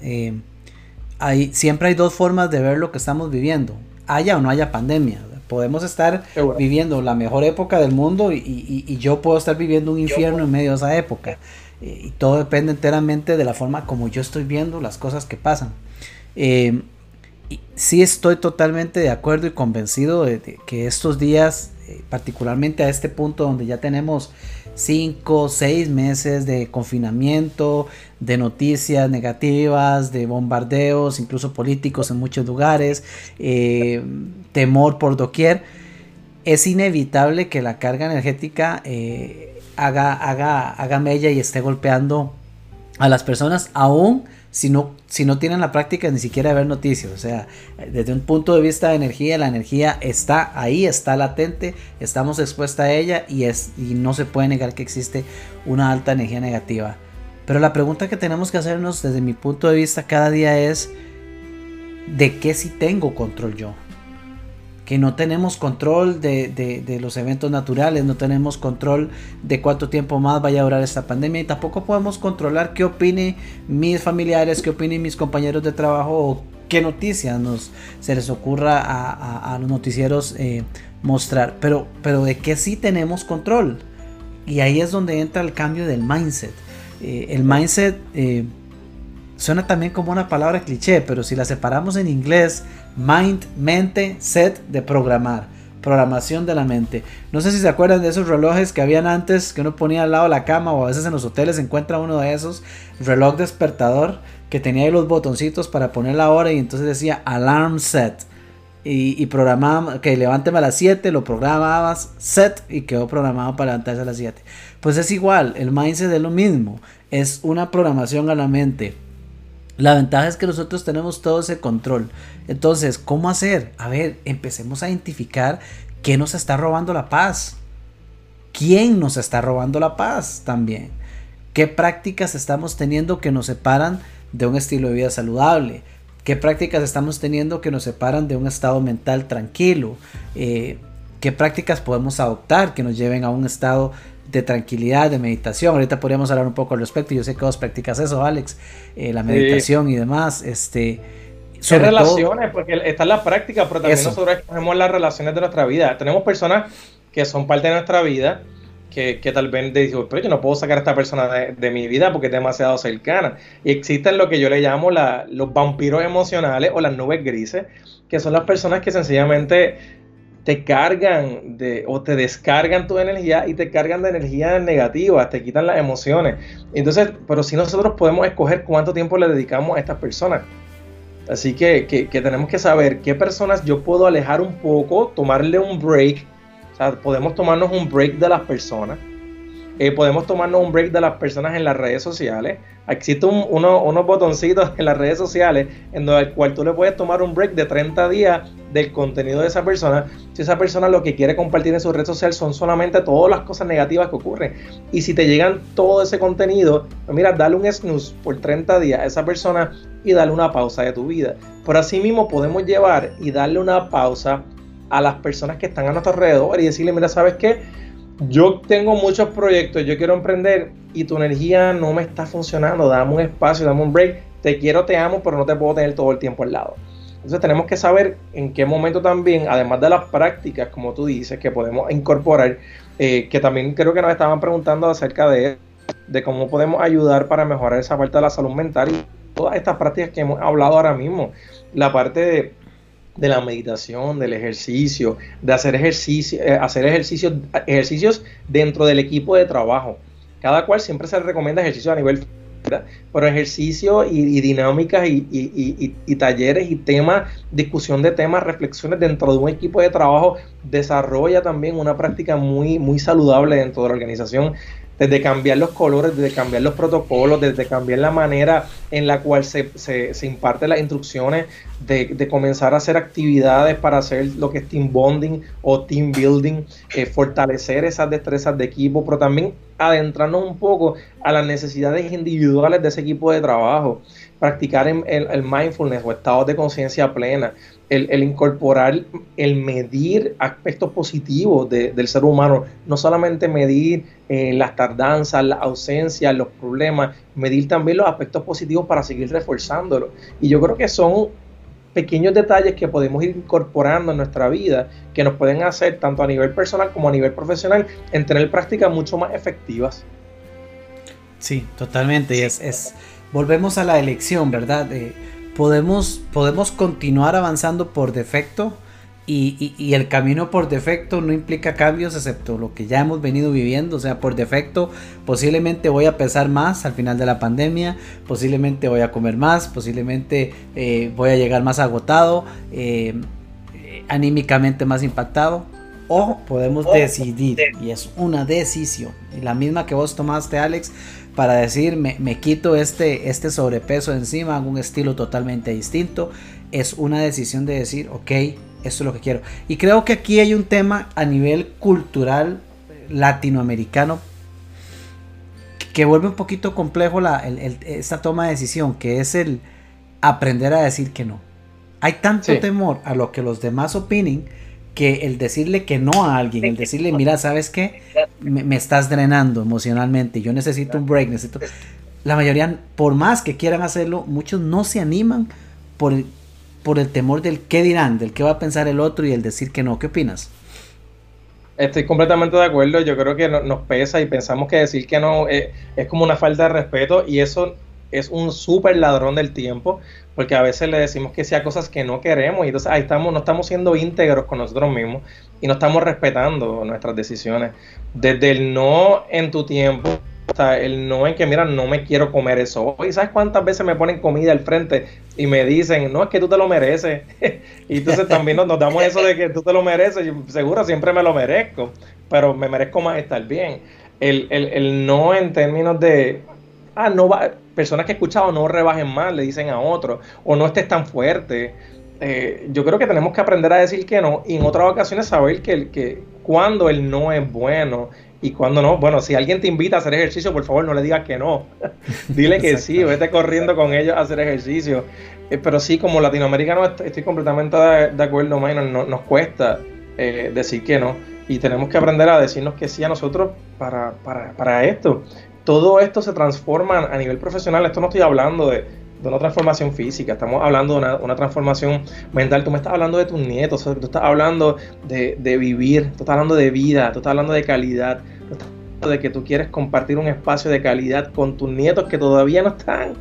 Siempre hay dos formas de ver lo que estamos viviendo, haya o no haya pandemia. Podemos estar viviendo la mejor época del mundo y, yo puedo estar viviendo un infierno en medio de esa época. Eh, y todo depende enteramente de la forma como yo estoy viendo las cosas que pasan. Eh, sí estoy totalmente de acuerdo y convencido de, que estos días, eh, particularmente a este punto donde ya tenemos 5, 6 meses de confinamiento, de noticias negativas, de bombardeos, incluso políticos en muchos lugares, eh, temor por doquier, es inevitable que la carga energética eh, haga, haga, haga mella y esté golpeando a las personas, aún si no, si no tienen la práctica ni siquiera de ver noticias. O sea, desde un punto de vista de energía, la energía está ahí, está latente, estamos expuestos a ella y, es, y no se puede negar que existe una alta energía negativa. Pero la pregunta que tenemos que hacernos desde mi punto de vista cada día es, ¿de qué si tengo control yo? Que no tenemos control de, los eventos naturales, no tenemos control de cuánto tiempo más vaya a durar esta pandemia y tampoco podemos controlar qué opinen mis familiares, qué opinen mis compañeros de trabajo o qué noticias nos, se les ocurra a, los noticieros eh, mostrar. Pero, pero de qué sí tenemos control. Y ahí es donde entra el cambio del mindset. Eh, el mindset... Eh, suena también como una palabra cliché, pero si la separamos en inglés, mind, mente, set de programar, programación de la mente. No sé si se acuerdan de esos relojes que habían antes que uno ponía al lado de la cama o a veces en los hoteles se encuentra uno de esos, reloj despertador que tenía ahí los botoncitos para poner la hora y entonces decía alarm set. Y, y programaba, que levánteme a las 7, lo programabas set y quedó programado para levantarse a las 7. Pues es igual, el mindset es lo mismo, es una programación a la mente. La ventaja es que nosotros tenemos todo ese control. Entonces, ¿cómo hacer? A ver, empecemos a identificar qué nos está robando la paz. ¿Quién nos está robando la paz también? ¿Qué prácticas estamos teniendo que nos separan de un estilo de vida saludable? ¿Qué prácticas estamos teniendo que nos separan de un estado mental tranquilo? Eh, ¿Qué prácticas podemos adoptar que nos lleven a un estado de tranquilidad, de meditación? Ahorita podríamos hablar un poco al respecto. Yo sé que vos practicas eso, Alex, eh, la meditación y demás. Este, sobre relaciones, porque está la práctica, pero también nosotros escogemos las relaciones de nuestra vida. Tenemos personas que son parte de nuestra vida que, tal vez digo, pero yo no puedo sacar a esta persona de, mi vida porque es demasiado cercana. Y existen lo que yo le llamo la, los vampiros emocionales o las nubes grises, que son las personas que sencillamente te cargan de, o te descargan tu energía y te cargan de energía negativa, te quitan las emociones. Entonces, pero si nosotros podemos escoger cuánto tiempo le dedicamos a estas personas. Así que, que, que tenemos que saber qué personas yo puedo alejar un poco, tomarle un break podemos tomarnos un break de las personas. Eh, podemos tomarnos un break de las personas en las redes sociales. Existen unos botoncitos en las redes sociales en donde el cual tú le puedes tomar un break de 30 días del contenido de esa persona. Si esa persona lo que quiere compartir en su red social son solamente todas las cosas negativas que ocurren. Y si te llegan todo ese contenido, pues mira, dale un snooze por 30 días a esa persona y dale una pausa de tu vida. Por así mismo podemos llevar y darle una pausa a las personas que están a nuestro alrededor y decirle, mira, ¿sabes qué? Yo tengo muchos proyectos, yo quiero emprender y tu energía no me está funcionando, dame un espacio, dame un break, te quiero, te amo, pero no te puedo tener todo el tiempo al lado. Entonces tenemos que saber en qué momento también, además de las prácticas, como tú dices, que podemos incorporar, eh, que también creo que nos estaban preguntando acerca de, de cómo podemos ayudar para mejorar esa parte de la salud mental y todas estas prácticas que hemos hablado ahora mismo. La parte de de la meditación, del ejercicio, de hacer, ejercicio, eh, hacer ejercicios, ejercicios dentro del equipo de trabajo. Cada cual siempre se recomienda ejercicio a nivel pero ejercicio y, dinámicas y, talleres y temas, discusión de temas, reflexiones dentro de un equipo de trabajo desarrolla también una práctica muy, muy saludable dentro de la organización desde cambiar los colores, desde cambiar los protocolos, desde cambiar la manera en la cual se, se, imparten las instrucciones, de, comenzar a hacer actividades para hacer lo que es team bonding o team building, eh, fortalecer esas destrezas de equipo, pero también adentrarnos un poco a las necesidades individuales de ese equipo de trabajo, practicar el, el mindfulness o estados de conciencia plena, el, incorporar, el medir aspectos positivos del ser humano, no solamente medir eh, las tardanzas, las ausencias, los problemas, medir también los aspectos positivos para seguir reforzándolo. Y yo creo que son pequeños detalles que podemos ir incorporando en nuestra vida que nos pueden hacer, tanto a nivel personal como a nivel profesional, en tener prácticas mucho más efectivas. Sí, totalmente. Es, es, volvemos a la elección, ¿verdad? Podemos, podemos continuar avanzando por defecto y, el camino por defecto no implica cambios excepto lo que ya hemos venido viviendo. O sea, por defecto posiblemente voy a pesar más al final de la pandemia, posiblemente voy a comer más, posiblemente eh, voy a llegar más agotado, eh, anímicamente más impactado. O podemos decidir, y es una decisión, y la misma que vos tomaste Alex, para decir me, quito este, este sobrepeso encima, hago un estilo totalmente distinto. Es una decisión de decir, ok, esto es lo que quiero. Y creo que aquí hay un tema a nivel cultural latinoamericano que vuelve un poquito complejo la, esta toma de decisión, que es el aprender a decir que no. Hay tanto temor a lo que los demás opinen que el decirle que no a alguien, el decirle, mira, ¿sabes qué? Me, estás drenando emocionalmente, yo necesito un break, necesito... La mayoría, por más que quieran hacerlo, muchos no se animan por el, por el temor del qué dirán, del qué va a pensar el otro y el decir que no. ¿Qué opinas? Estoy completamente de acuerdo, yo creo que nos pesa y pensamos que decir que no es, es como una falta de respeto y eso es un súper ladrón del tiempo, porque a veces le decimos que sea cosas que no queremos y entonces ahí estamos, no estamos siendo íntegros con nosotros mismos y no estamos respetando nuestras decisiones. Desde el no en tu tiempo, hasta el no en que, mira, no me quiero comer eso hoy. ¿Sabes cuántas veces me ponen comida al frente y me dicen, no, es que tú te lo mereces? y entonces también nos, damos eso de que tú te lo mereces. Yo, seguro siempre me lo merezco, pero me merezco más estar bien. El, el, el no en términos de, ah, no va, personas que he escuchado no rebajen más, le dicen a otros, o no estés tan fuerte. Eh, yo creo que tenemos que aprender a decir que no y en otras ocasiones saber que, que cuando el no es bueno y cuando no. Bueno, si alguien te invita a hacer ejercicio, por favor no le digas que no. Dile que sí, vete corriendo con ellos a hacer ejercicio. Eh, pero sí, como latinoamericano estoy completamente de, acuerdo, Minor, no, nos cuesta eh, decir que no. Y tenemos que aprender a decirnos que sí a nosotros para, para, para esto todo esto se transforma a nivel profesional. Esto no estoy hablando de, una transformación física, estamos hablando de una, transformación mental. Tú me estás hablando de tus nietos, tú estás hablando de, vivir, tú estás hablando de vida, tú estás hablando de calidad, tú estás hablando de que tú quieres compartir un espacio de calidad con tus nietos que todavía no están.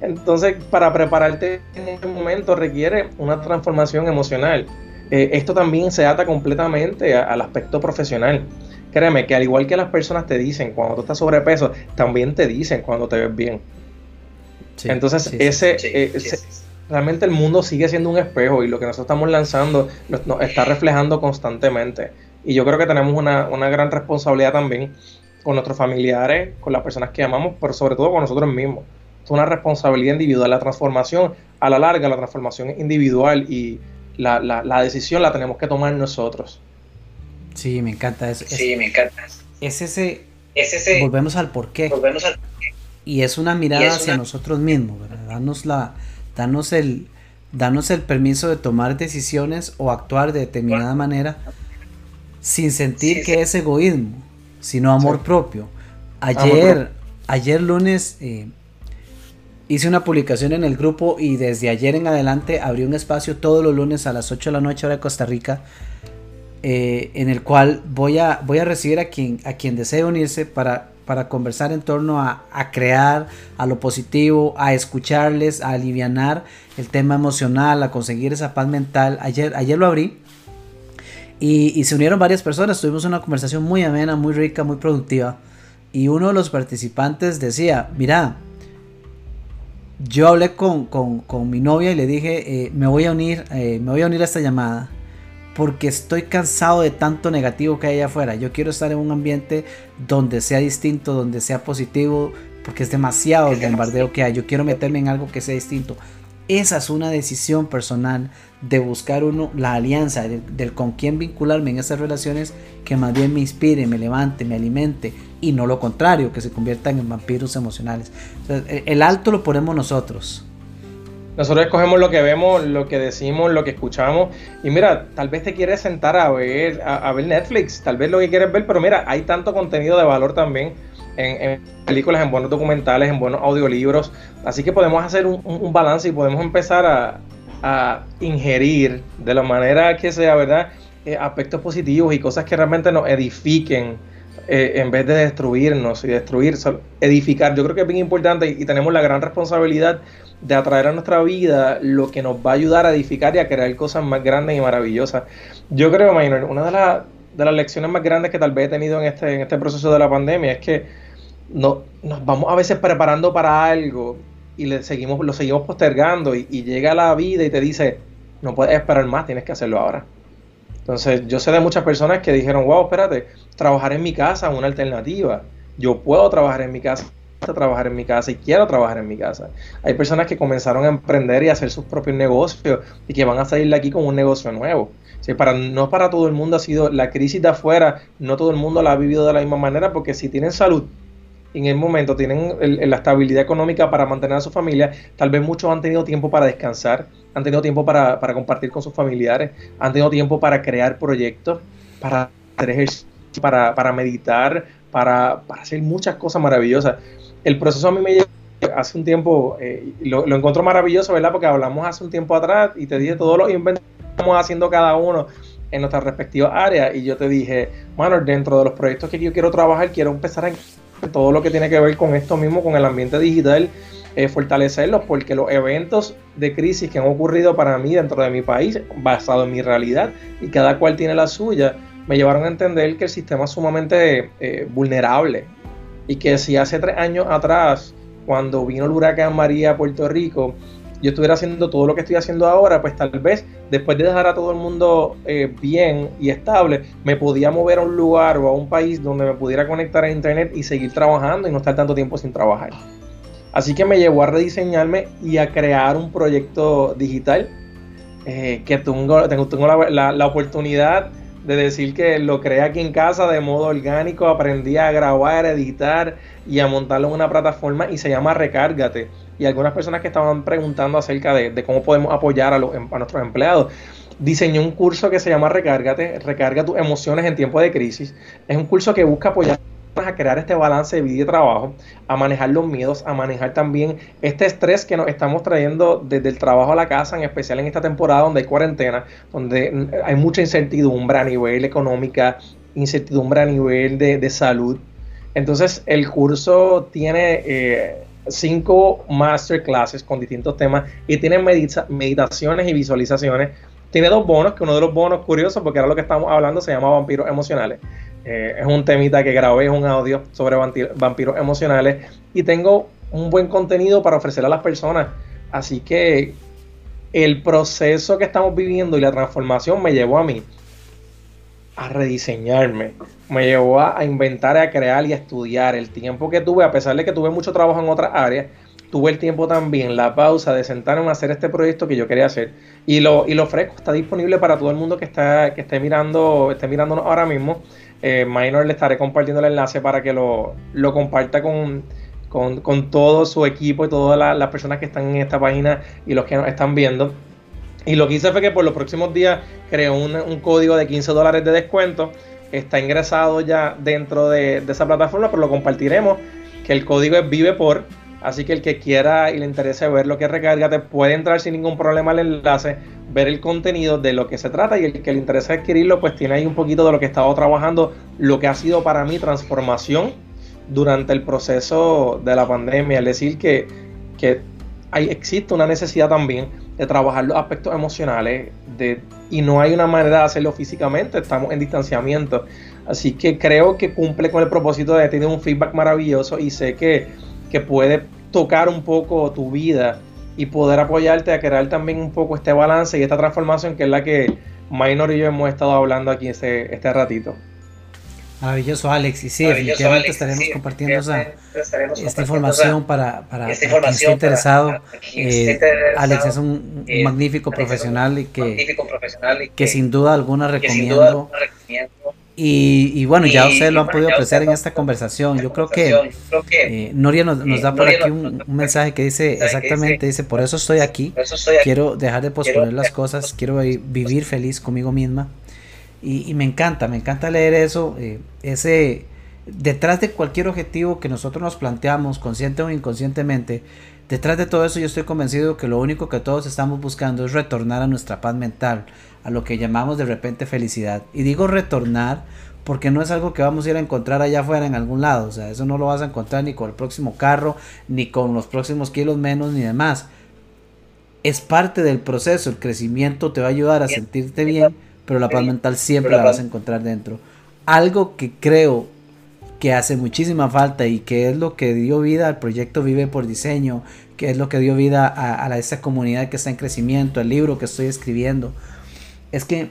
Entonces, para prepararte en este momento requiere una transformación emocional. Eh, esto también se ata completamente al aspecto profesional. Créeme que al igual que las personas te dicen cuando tú estás sobrepeso, también te dicen cuando te ves bien. Entonces, ese, realmente el mundo sigue siendo un espejo y lo que nosotros estamos lanzando nos, está reflejando constantemente. Y yo creo que tenemos una, gran responsabilidad también con nuestros familiares, con las personas que amamos, pero sobre todo con nosotros mismos. Es una responsabilidad individual. La transformación, a la larga, la transformación individual y la, la decisión la tenemos que tomar nosotros. Sí, me encanta eso. Sí, me encanta. Es ese, es ese. Volvemos al porqué. Volvemos al porqué. Y es una mirada hacia nosotros mismos, ¿verdad? Danos, la, danos, el, danos el permiso de tomar decisiones o actuar de determinada manera sin sentir que es egoísmo, sino amor propio. Ayer, ayer lunes eh, hice una publicación en el grupo y desde ayer en adelante abrí un espacio todos los lunes a las 8 de la noche hora de Costa Rica eh, en el cual voy a, voy a recibir a quien, a quien desee unirse para, para conversar en torno a, crear, a lo positivo, a escucharles, a aliviar el tema emocional, a conseguir esa paz mental. Ayer, ayer lo abrí y, y se unieron varias personas, tuvimos una conversación muy amena, muy rica, muy productiva. Y uno de los participantes decía, mira, yo hablé con, mi novia y le dije, eh, me voy a unir, eh, me voy a unir a esta llamada porque estoy cansado de tanto negativo que hay allá afuera. Yo quiero estar en un ambiente donde sea distinto, donde sea positivo, porque es demasiado el bombardeo que hay. Yo quiero meterme en algo que sea distinto. Esa es una decisión personal de buscar uno la alianza del, con quién vincularme en esas relaciones que más bien me inspire, me levante, me alimente y no lo contrario, que se conviertan en vampiros emocionales. el alto lo ponemos nosotros. Nosotros escogemos lo que vemos, lo que decimos, lo que escuchamos. Y mira, tal vez te quieres sentar a ver, a, ver Netflix, tal vez lo que quieres ver, pero mira, hay tanto contenido de valor también en, películas, en buenos documentales, en buenos audiolibros. Así que podemos hacer un, balance y podemos empezar a, ingerir de la manera que sea, ¿verdad? Eh, aspectos positivos y cosas que realmente nos edifiquen. Eh, en vez de destruirnos y destruir, edificar. Yo creo que es bien importante y tenemos la gran responsabilidad de atraer a nuestra vida lo que nos va a ayudar a edificar y a crear cosas más grandes y maravillosas. Yo creo, Maynard, una de, de las lecciones más grandes que tal vez he tenido en este, en este proceso de la pandemia es que no, nos vamos a veces preparando para algo y le seguimos, lo seguimos postergando y, y llega la vida y te dice, no puedes esperar más, tienes que hacerlo ahora. Entonces, yo sé de muchas personas que dijeron, wow, espérate, trabajar en mi casa es una alternativa. Yo puedo trabajar en mi casa trabajar en mi casa y quiero trabajar en mi casa. Hay personas que comenzaron a emprender y hacer sus propios negocios y que van a salir de aquí con un negocio nuevo. para, no para todo el mundo ha sido la crisis de afuera, no todo el mundo la ha vivido de la misma manera porque si tienen salud en el momento tienen la estabilidad económica para mantener a su familia, tal vez muchos han tenido tiempo para descansar, han tenido tiempo para, compartir con sus familiares, han tenido tiempo para crear proyectos, para hacer ejercicio, para, para meditar, para, para hacer muchas cosas maravillosas el proceso a mí me llevó hace un tiempo, eh, lo, lo encuentro maravilloso, ¿verdad? Porque hablamos hace un tiempo atrás y te dije todos los inventos que estamos haciendo cada uno en nuestras respectivas áreas y yo te dije, bueno, dentro de los proyectos que yo quiero trabajar, quiero empezar en todo lo que tiene que ver con esto mismo, con el ambiente digital eh, fortalecerlos porque los eventos de crisis que han ocurrido para mí dentro de mi país, basado en mi realidad y cada cual tiene la suya, me llevaron a entender que el sistema es sumamente eh, vulnerable y que si hace tres años atrás, cuando vino el huracán María a Puerto Rico, yo estuviera haciendo todo lo que estoy haciendo ahora, pues tal vez después de dejar a todo el mundo eh, bien y estable, me podía mover a un lugar o a un país donde me pudiera conectar a internet y seguir trabajando y no estar tanto tiempo sin trabajar. Así que me llevó a rediseñarme y a crear un proyecto digital eh, que tengo, tengo, la, la oportunidad de decir que lo creé aquí en casa de modo orgánico, aprendí a grabar, a editar y a montarlo en una plataforma y se llama Recárgate. Y algunas personas que estaban preguntando acerca de, cómo podemos apoyar a, los, em, a nuestros empleados. Diseñé un curso que se llama Recárgate, Recarga tus emociones en tiempo de crisis. Es un curso que busca apoyar a crear este balance de vida y trabajo, a manejar los miedos, a manejar también este estrés que nos estamos trayendo desde el trabajo a la casa, en especial en esta temporada donde hay cuarentena, donde hay mucha incertidumbre a nivel económica, incertidumbre a nivel de, salud. Entonces el curso tiene eh, cinco masterclasses con distintos temas y tiene meditaciones y visualizaciones. Tiene dos bonos, que uno de los bonos curiosos, porque ahora lo que estamos hablando se llama vampiros emocionales. Eh, es un temita que grabé, es un audio sobre vampiros emocionales y tengo un buen contenido para ofrecer a las personas. Así que el proceso que estamos viviendo y la transformación me llevó a mí a rediseñarme, me llevó a, inventar, a crear y a estudiar. El tiempo que tuve, a pesar de que tuve mucho trabajo en otras áreas, tuve el tiempo también, la pausa de sentarme a hacer este proyecto que yo quería hacer. Y lo, y lo ofrezco, está disponible para todo el mundo que está, que esté mirando, esté mirándonos ahora mismo. Eh, Minor le estaré compartiendo el enlace para que lo, comparta con, con, todo su equipo y todas las personas que están en esta página y los que nos están viendo. Y lo que hice fue que por los próximos días creó un, código de 15 dólares de descuento. Está ingresado ya dentro de, de, esa plataforma, pero lo compartiremos. Que el código es Vive por. Así que el que quiera y le interese ver lo que recarga, te puede entrar sin ningún problema al enlace, ver el contenido de lo que se trata y el que le interese adquirirlo, pues tiene ahí un poquito de lo que he estado trabajando, lo que ha sido para mí transformación durante el proceso de la pandemia. Es decir, que, que hay, existe una necesidad también de trabajar los aspectos emocionales de, y no hay una manera de hacerlo físicamente, estamos en distanciamiento. Así que creo que cumple con el propósito de tener un feedback maravilloso y sé que que puede tocar un poco tu vida y poder apoyarte a crear también un poco este balance y esta transformación que es la que Minor y yo hemos estado hablando aquí este, este ratito. Maravilloso, Alex. Y sí, definitivamente estaremos compartiendo esta información para, para, quien esté interesado. Eh, Alex es un, eh, magnífico profesional y que, que, sin duda alguna recomiendo. Y, bueno, ya ustedes lo han podido apreciar en esta conversación. Yo creo que eh, Noria nos, nos, da por aquí un, mensaje que dice exactamente, dice, por eso estoy aquí, quiero dejar de posponer las cosas, quiero vivir feliz conmigo misma. Y, me encanta, me encanta leer eso, eh, ese, detrás de cualquier objetivo que nosotros nos planteamos, consciente o inconscientemente, detrás de todo eso yo estoy convencido que lo único que todos estamos buscando es retornar a nuestra paz mental, a lo que llamamos de repente felicidad. Y digo retornar porque no es algo que vamos a ir a encontrar allá afuera en algún lado. O sea, eso no lo vas a encontrar ni con el próximo carro, ni con los próximos kilos menos, ni demás. Es parte del proceso, el crecimiento te va a ayudar a sentirte bien, pero la paz mental siempre la vas a encontrar dentro. Algo que creo que hace muchísima falta y que es lo que dio vida al proyecto Vive por Diseño, que es lo que dio vida a, a esa comunidad que está en crecimiento, el libro que estoy escribiendo, es que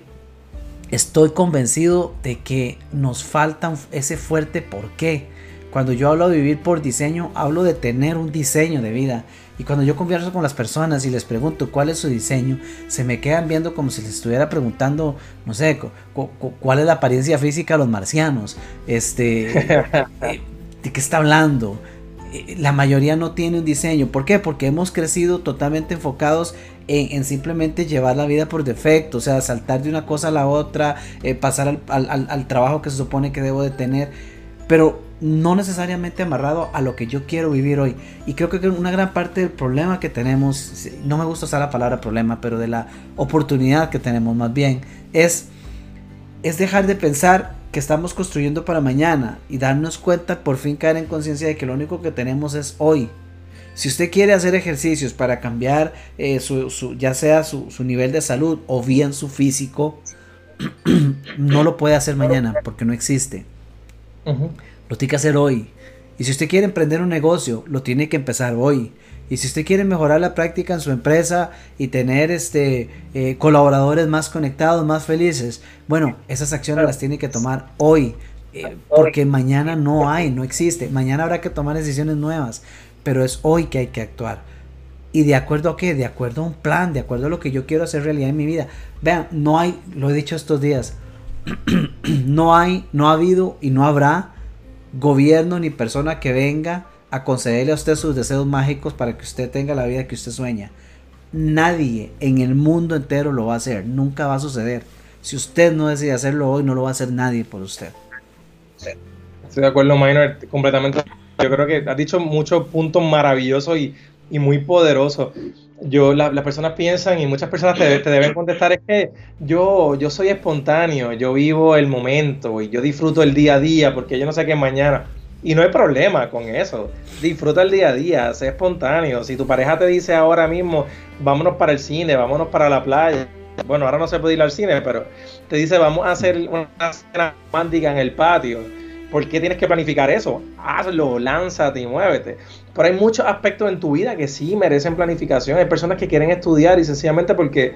estoy convencido de que nos falta ese fuerte por qué. Cuando yo hablo de vivir por diseño, hablo de tener un diseño de vida. Y cuando yo converso con las personas y les pregunto cuál es su diseño, se me quedan viendo como si les estuviera preguntando, no sé, cuál es la apariencia física de los marcianos. Este, eh, ¿De qué está hablando? Eh, la mayoría no tiene un diseño. ¿Por qué? Porque hemos crecido totalmente enfocados en, simplemente llevar la vida por defecto, o sea, saltar de una cosa a la otra, eh, pasar al, trabajo que se supone que debo de tener, pero no necesariamente amarrado a lo que yo quiero vivir hoy. Y creo que una gran parte del problema que tenemos, no me gusta usar la palabra problema, pero de la oportunidad que tenemos más bien, es, es dejar de pensar que estamos construyendo para mañana y darnos cuenta, por fin caer en conciencia de que lo único que tenemos es hoy. Si usted quiere hacer ejercicios para cambiar eh, su, ya sea su, nivel de salud o bien su físico, no lo puede hacer mañana porque no existe. Lo tiene que hacer hoy. Y si usted quiere emprender un negocio, lo tiene que empezar hoy. Y si usted quiere mejorar la práctica en su empresa y tener este, eh, colaboradores más conectados, más felices, bueno, esas acciones las tiene que tomar hoy. Eh, porque mañana no hay, no existe. Mañana habrá que tomar decisiones nuevas, pero es hoy que hay que actuar. ¿Y de acuerdo a qué? De acuerdo a un plan, de acuerdo a lo que yo quiero hacer realidad en mi vida. Vean, no hay, lo he dicho estos días, no hay, no ha habido y no habrá gobierno ni persona que venga a concederle a usted sus deseos mágicos para que usted tenga la vida que usted sueña. Nadie en el mundo entero lo va a hacer, nunca va a suceder. Si usted no decide hacerlo hoy, no lo va a hacer nadie por usted. Estoy de acuerdo, Minor, completamente. Yo creo que has dicho muchos puntos maravillosos y, muy poderosos. Yo, las personas piensan y muchas personas te, te, deben contestar es que yo, yo soy espontáneo, yo vivo el momento y yo disfruto el día a día porque yo no sé qué mañana. Y no hay problema con eso. Disfruta el día a día, sé espontáneo. Si tu pareja te dice ahora mismo, vámonos para el cine, vámonos para la playa. Bueno, ahora no se puede ir al cine, pero te dice, vamos a hacer una cena romántica en el patio. ¿Por qué tienes que planificar eso? Hazlo, lánzate y muévete. Pero hay muchos aspectos en tu vida que sí merecen planificación. Hay personas que quieren estudiar y sencillamente porque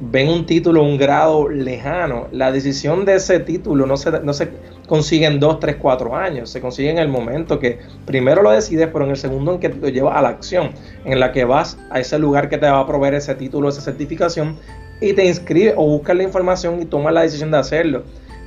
ven un título, un grado lejano, la decisión de ese título no se, no se consigue en dos, tres, cuatro años, se consigue en el momento que primero lo decides, pero en el segundo en que te llevas a la acción, en la que vas a ese lugar que te va a proveer ese título, esa certificación, y te inscribes o buscas la información y tomas la decisión de hacerlo.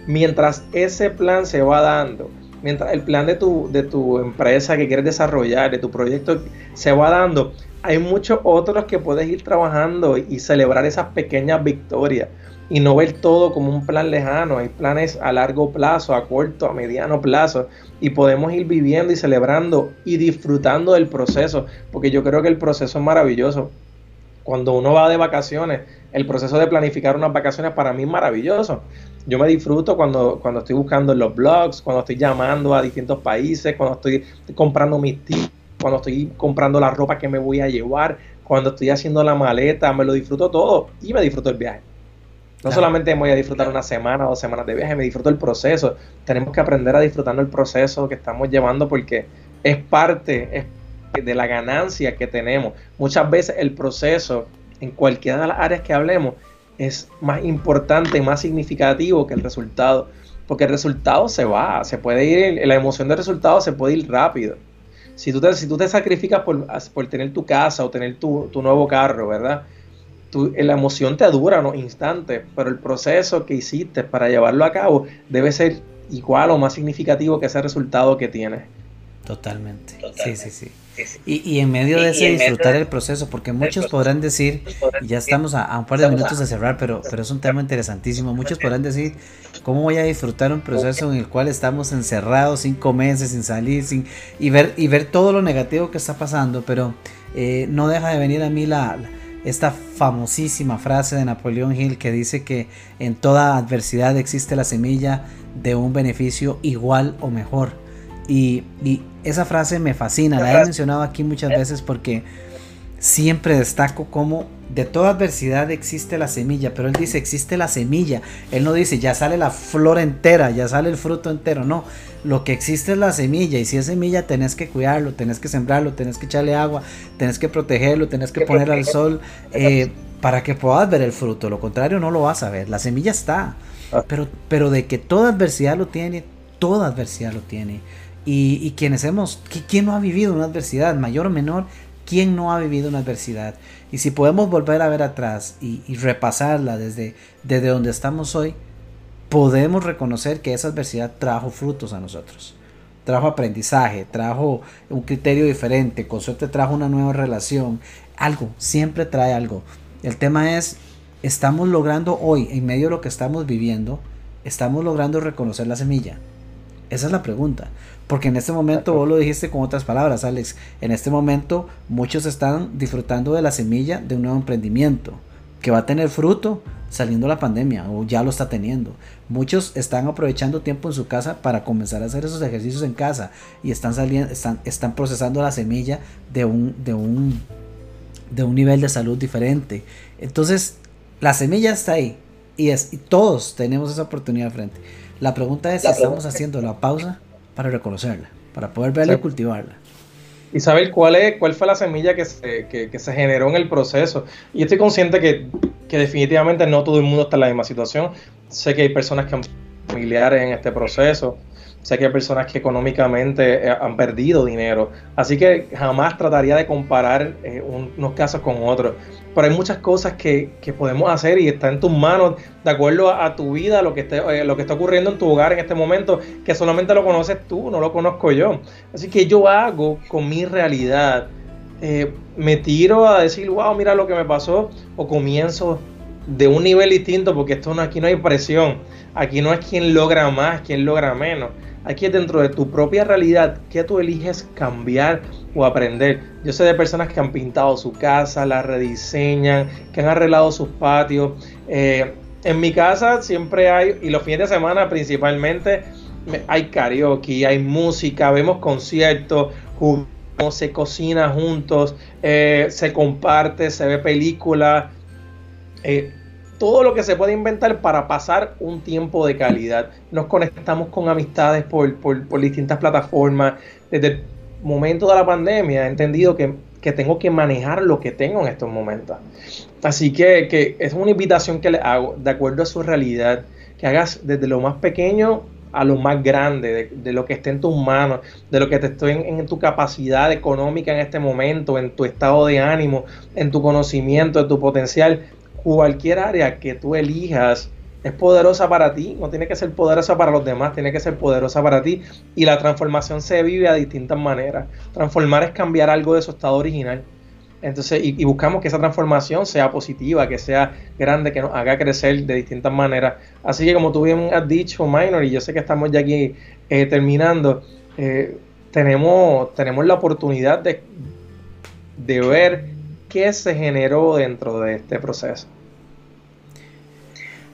Mientras ese plan se va dando, mientras el plan de tu, de tu empresa que quieres desarrollar, de tu proyecto se va dando, hay muchos otros que puedes ir trabajando y celebrar esas pequeñas victorias y no ver todo como un plan lejano. Hay planes a largo plazo, a corto, a mediano plazo y podemos ir viviendo y celebrando y disfrutando del proceso, porque yo creo que el proceso es maravilloso. Cuando uno va de vacaciones, el proceso de planificar unas vacaciones para mí es maravilloso. Yo me disfruto cuando, cuando estoy buscando en los blogs, cuando estoy llamando a distintos países, cuando estoy comprando mis tips cuando estoy comprando la ropa que me voy a llevar, cuando estoy haciendo la maleta, me lo disfruto todo y me disfruto el viaje. No solamente voy a disfrutar una semana o dos semanas de viaje, me disfruto el proceso. Tenemos que aprender a disfrutar el proceso que estamos llevando porque es parte de la ganancia que tenemos. Muchas veces el proceso, en cualquiera de las áreas que hablemos, es más importante y más significativo que el resultado. Porque el resultado se va, se puede ir, la emoción del resultado se puede ir rápido si tú te, si tú te sacrificas por, por tener tu casa o tener tu, nuevo carro, ¿verdad? la emoción te dura unos instantes, pero el proceso que hiciste para llevarlo a cabo debe ser igual o más significativo que ese resultado que tienes. Totalmente. Sí, sí, sí. Y, en medio de ese disfrutar el proceso, porque muchos podrán decir, ya estamos a, un par de minutos de cerrar, pero, pero es un tema interesantísimo, muchos podrán decir, ¿cómo voy a disfrutar un proceso en el cual estamos encerrados cinco meses sin salir sin, y, ver, y ver todo lo negativo que está pasando? Pero eh, no deja de venir a mí la, esta famosísima frase de Napoleón Hill que dice que en toda adversidad existe la semilla de un beneficio igual o mejor. Y, y esa frase me fascina, la he mencionado aquí muchas veces porque siempre destaco cómo de toda adversidad existe la semilla, pero él dice existe la semilla, él no dice ya sale la flor entera, ya sale el fruto entero, no, lo que existe es la semilla y si es semilla tenés que cuidarlo, tenés que sembrarlo, tenés que echarle agua, tenés que protegerlo, tenés que poner al sol eh, para que puedas ver el fruto, lo contrario no lo vas a ver, la semilla está, ah. pero, pero de que toda adversidad lo tiene, toda adversidad lo tiene. Y, quienes hemos, ¿quién no ha vivido una adversidad, mayor o menor? ¿Quién no ha vivido una adversidad? Y si podemos volver a ver atrás y, repasarla desde, desde donde estamos hoy, podemos reconocer que esa adversidad trajo frutos a nosotros. Trajo aprendizaje, trajo un criterio diferente, con suerte trajo una nueva relación. Algo, siempre trae algo. El tema es, estamos logrando hoy, en medio de lo que estamos viviendo, estamos logrando reconocer la semilla. Esa es la pregunta. Porque en este momento, vos lo dijiste con otras palabras, Alex, en este momento muchos están disfrutando de la semilla de un nuevo emprendimiento. que va a tener fruto saliendo la pandemia o ya lo está teniendo. Muchos están aprovechando tiempo en su casa para comenzar a hacer esos ejercicios en casa y están saliendo, están, están procesando la semilla de un, de un, de un nivel de salud diferente. Entonces, la semilla está ahí y, es, y todos tenemos esa oportunidad frente. La pregunta es si estamos haciendo la pausa para reconocerla, para poder verla y cultivarla y saber cuál es cuál fue la semilla que se, que, se generó en el proceso. Y estoy consciente que, que, definitivamente no todo el mundo está en la misma situación. Sé que hay personas que han familiares en este proceso. Sé que hay personas que económicamente eh, han perdido dinero. Así que jamás trataría de comparar eh, unos casos con otros pero hay muchas cosas que, podemos hacer y está en tus manos de acuerdo a, tu vida, lo que, esté, eh, lo que está ocurriendo en tu hogar en este momento, que solamente lo conoces tú, no lo conozco yo. Así que yo hago con mi realidad, me tiro a decir, wow, mira lo que me pasó, o comienzo de un nivel distinto, porque esto no, aquí no hay presión, aquí no es quien logra más, quien logra menos Aquí es dentro de tu propia realidad que tú eliges cambiar o aprender. Yo sé de personas que han pintado su casa, la rediseñan, que han arreglado sus patios. Eh, en mi casa siempre hay, y los fines de semana principalmente, hay karaoke, hay música, vemos conciertos, jugamos, se cocina juntos, eh, se comparte, se ve películas. Eh, todo lo que se puede inventar para pasar un tiempo de calidad. Nos conectamos con amistades por, distintas plataformas. Desde el momento de la pandemia he entendido que, tengo que manejar lo que tengo en estos momentos. Así que, es una invitación que le hago, de acuerdo a su realidad, que hagas desde lo más pequeño a lo más grande, de, lo que esté en tus manos, de lo que te estoy en, en, tu capacidad económica en este momento, en tu estado de ánimo, en tu conocimiento, en tu potencial, cualquier área que tú elijas es poderosa para ti, no tiene que ser poderosa para los demás, tiene que ser poderosa para ti. Y la transformación se vive a distintas maneras. Transformar es cambiar algo de su estado original. Entonces, y, buscamos que esa transformación sea positiva, que sea grande, que nos haga crecer de distintas maneras. Así que como tú bien has dicho, Minor, y yo sé que estamos ya aquí eh, terminando, eh, tenemos, tenemos la oportunidad de, de ver qué se generó dentro de este proceso.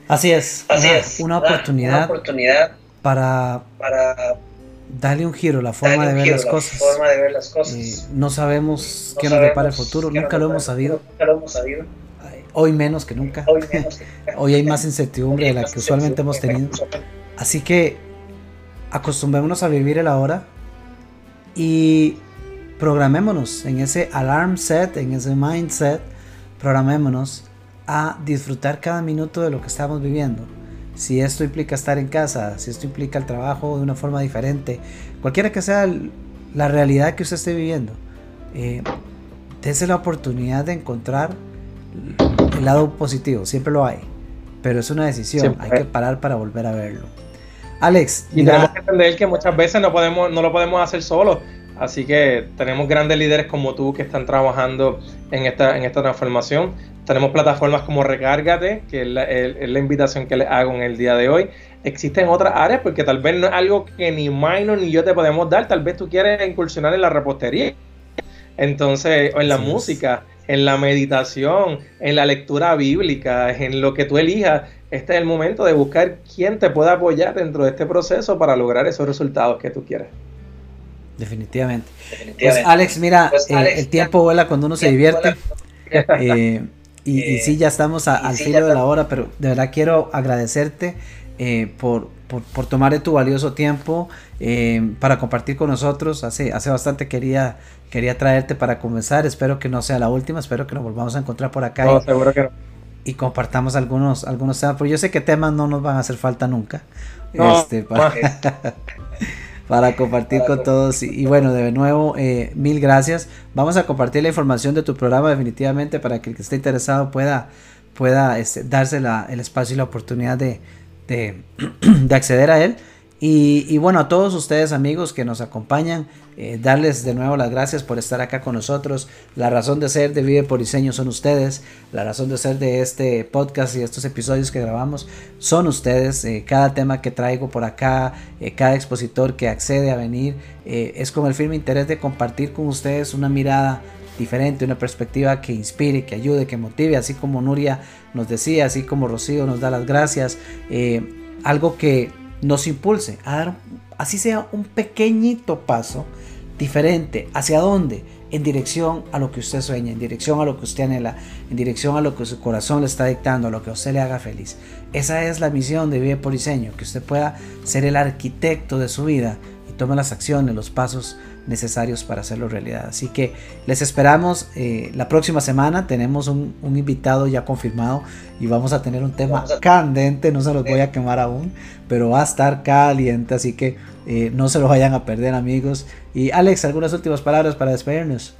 Así es, Así una, es. Una, oportunidad oportunidad, para, para darle un giro, la forma, de ver, las cosas. forma de ver las cosas. Eh, no sabemos qué nos depara el futuro, nunca lo hemos sabido. Nunca lo hemos sabido. Hoy menos que nunca. Hoy, menos que nunca. Hoy hay más incertidumbre de la que usualmente hemos tenido. Así que acostumbrémonos a vivir el ahora y programémonos en ese alarm set, en ese mindset, programémonos a disfrutar cada minuto de lo que estamos viviendo. Si esto implica estar en casa, si esto implica el trabajo de una forma diferente, cualquiera que sea la realidad que usted esté viviendo, eh, dése la oportunidad de encontrar el lado positivo, siempre lo hay, pero es una decisión, hay que parar para volver a verlo. Alex, y tenemos que entender que muchas veces no podemos, no lo podemos hacer solos. Así que tenemos grandes líderes como tú que están trabajando en esta, en esta transformación. Tenemos plataformas como Recárgate, que es la, invitación que les hago en el día de hoy. Existen otras áreas porque tal vez no es algo que ni Minor ni yo te podemos dar. Tal vez tú quieres incursionar en la repostería. Entonces, o en la música, en la meditación, en la lectura bíblica, en lo que tú elijas. Este es el momento de buscar quién te pueda apoyar dentro de este proceso para lograr esos resultados que tú quieres. Definitivamente. Pues Alex, mira, pues, eh, el tiempo vuela cuando uno se divierte. Eh, y, y, sí, ya estamos al filo de la hora, pero de verdad quiero agradecerte eh, por, por, tomar de tu valioso tiempo para compartir con nosotros. Hace, hace bastante quería, quería traerte para comenzar. Espero que no sea la última, espero que nos volvamos a encontrar por acá. No, y, seguro que no. y compartamos algunos, algunos temas, pero yo sé que temas no nos van a hacer falta nunca. este, para... para compartir con todos. Y, bueno, de nuevo, eh, mil gracias. Vamos a compartir la información de tu programa definitivamente para que el que esté interesado pueda, pueda este, darse la, el espacio y la oportunidad de, de, de acceder a él. Y, bueno, a todos ustedes amigos que nos acompañan, eh, darles de nuevo las gracias por estar acá con nosotros. La razón de ser de Vive por Diseño son ustedes. La razón de ser de este podcast y estos episodios que grabamos son ustedes. Eh, cada tema que traigo por acá, eh, cada expositor que accede a venir, es con el firme interés de compartir con ustedes una mirada diferente, una perspectiva que inspire, que ayude, que motive, así como Nuria nos decía, así como Rocío nos da las gracias, algo que nos impulse a dar, así sea un pequeñito paso diferente. ¿Hacia dónde? En dirección a lo que usted sueña, en dirección a lo que usted anhela, en dirección a lo que su corazón le está dictando, a lo que a usted le haga feliz. Esa es la misión de Vive por Diseño, que usted pueda ser el arquitecto de su vida y tome las acciones, los pasos necesarios para hacerlo realidad. Así que les esperamos eh, la próxima semana. Tenemos un, invitado ya confirmado y vamos a tener un tema candente. No se los voy a quemar aún, pero va a estar caliente. Así que eh, no se lo vayan a perder, amigos. Y Alex, algunas últimas palabras para despedirnos.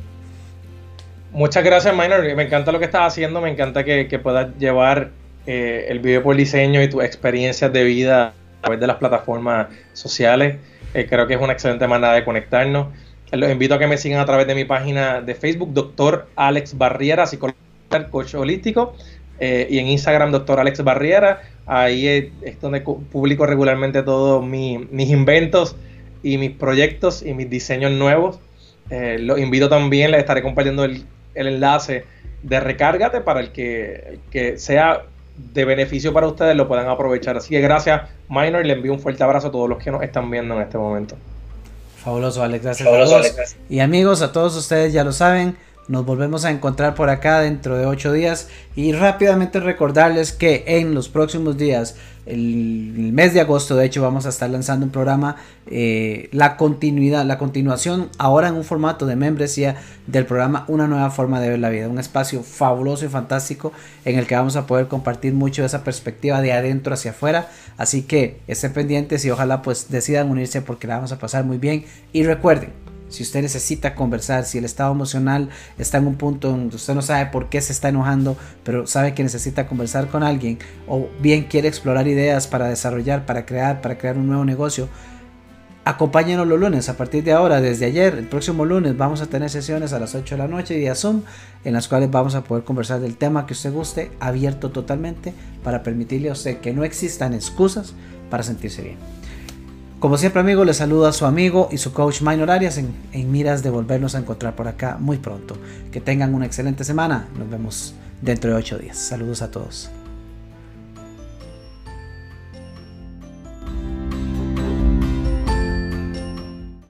Muchas gracias, Minor. Me encanta lo que estás haciendo. Me encanta que, puedas llevar eh, el video por diseño y tus experiencias de vida a través de las plataformas sociales. Eh, creo que es una excelente manera de conectarnos. Los invito a que me sigan a través de mi página de Facebook, Doctor Alex Barriera, psicólogo coach holístico, eh, y en Instagram, Doctor Alex Barriera. Ahí es, donde publico regularmente todos mis inventos y mis proyectos y mis diseños nuevos. Eh, los invito también, les estaré compartiendo el, enlace de Recárgate para el que, que sea de beneficio para ustedes lo puedan aprovechar. Así que gracias, Minor, y le envío un fuerte abrazo a todos los que nos están viendo en este momento. Fabuloso, Alex. Gracias a Alex. Y amigos, a todos ustedes ya lo saben. Nos volvemos a encontrar por acá dentro de ocho días y rápidamente recordarles que en los próximos días, el, mes de agosto, de hecho, vamos a estar lanzando un programa, eh, la continuidad, la continuación, ahora en un formato de membresía del programa Una nueva forma de ver la vida, un espacio fabuloso y fantástico en el que vamos a poder compartir mucho esa perspectiva de adentro hacia afuera. Así que estén pendientes y ojalá pues decidan unirse porque la vamos a pasar muy bien. Y recuerden, si usted necesita conversar, si el estado emocional está en un punto donde usted no sabe por qué se está enojando, pero sabe que necesita conversar con alguien, o bien quiere explorar ideas para desarrollar, para crear, para crear un nuevo negocio, acompáñenos los lunes. A partir de ahora, desde ayer, el próximo lunes, vamos a tener sesiones a las 8 de la noche vía Zoom, en las cuales vamos a poder conversar del tema que usted guste, abierto totalmente, para permitirle a usted que no existan excusas para sentirse bien. Como siempre amigos, les saluda a su amigo y su coach Minor Arias en, en miras de volvernos a encontrar por acá muy pronto. Que tengan una excelente semana. Nos vemos dentro de ocho días. Saludos a todos.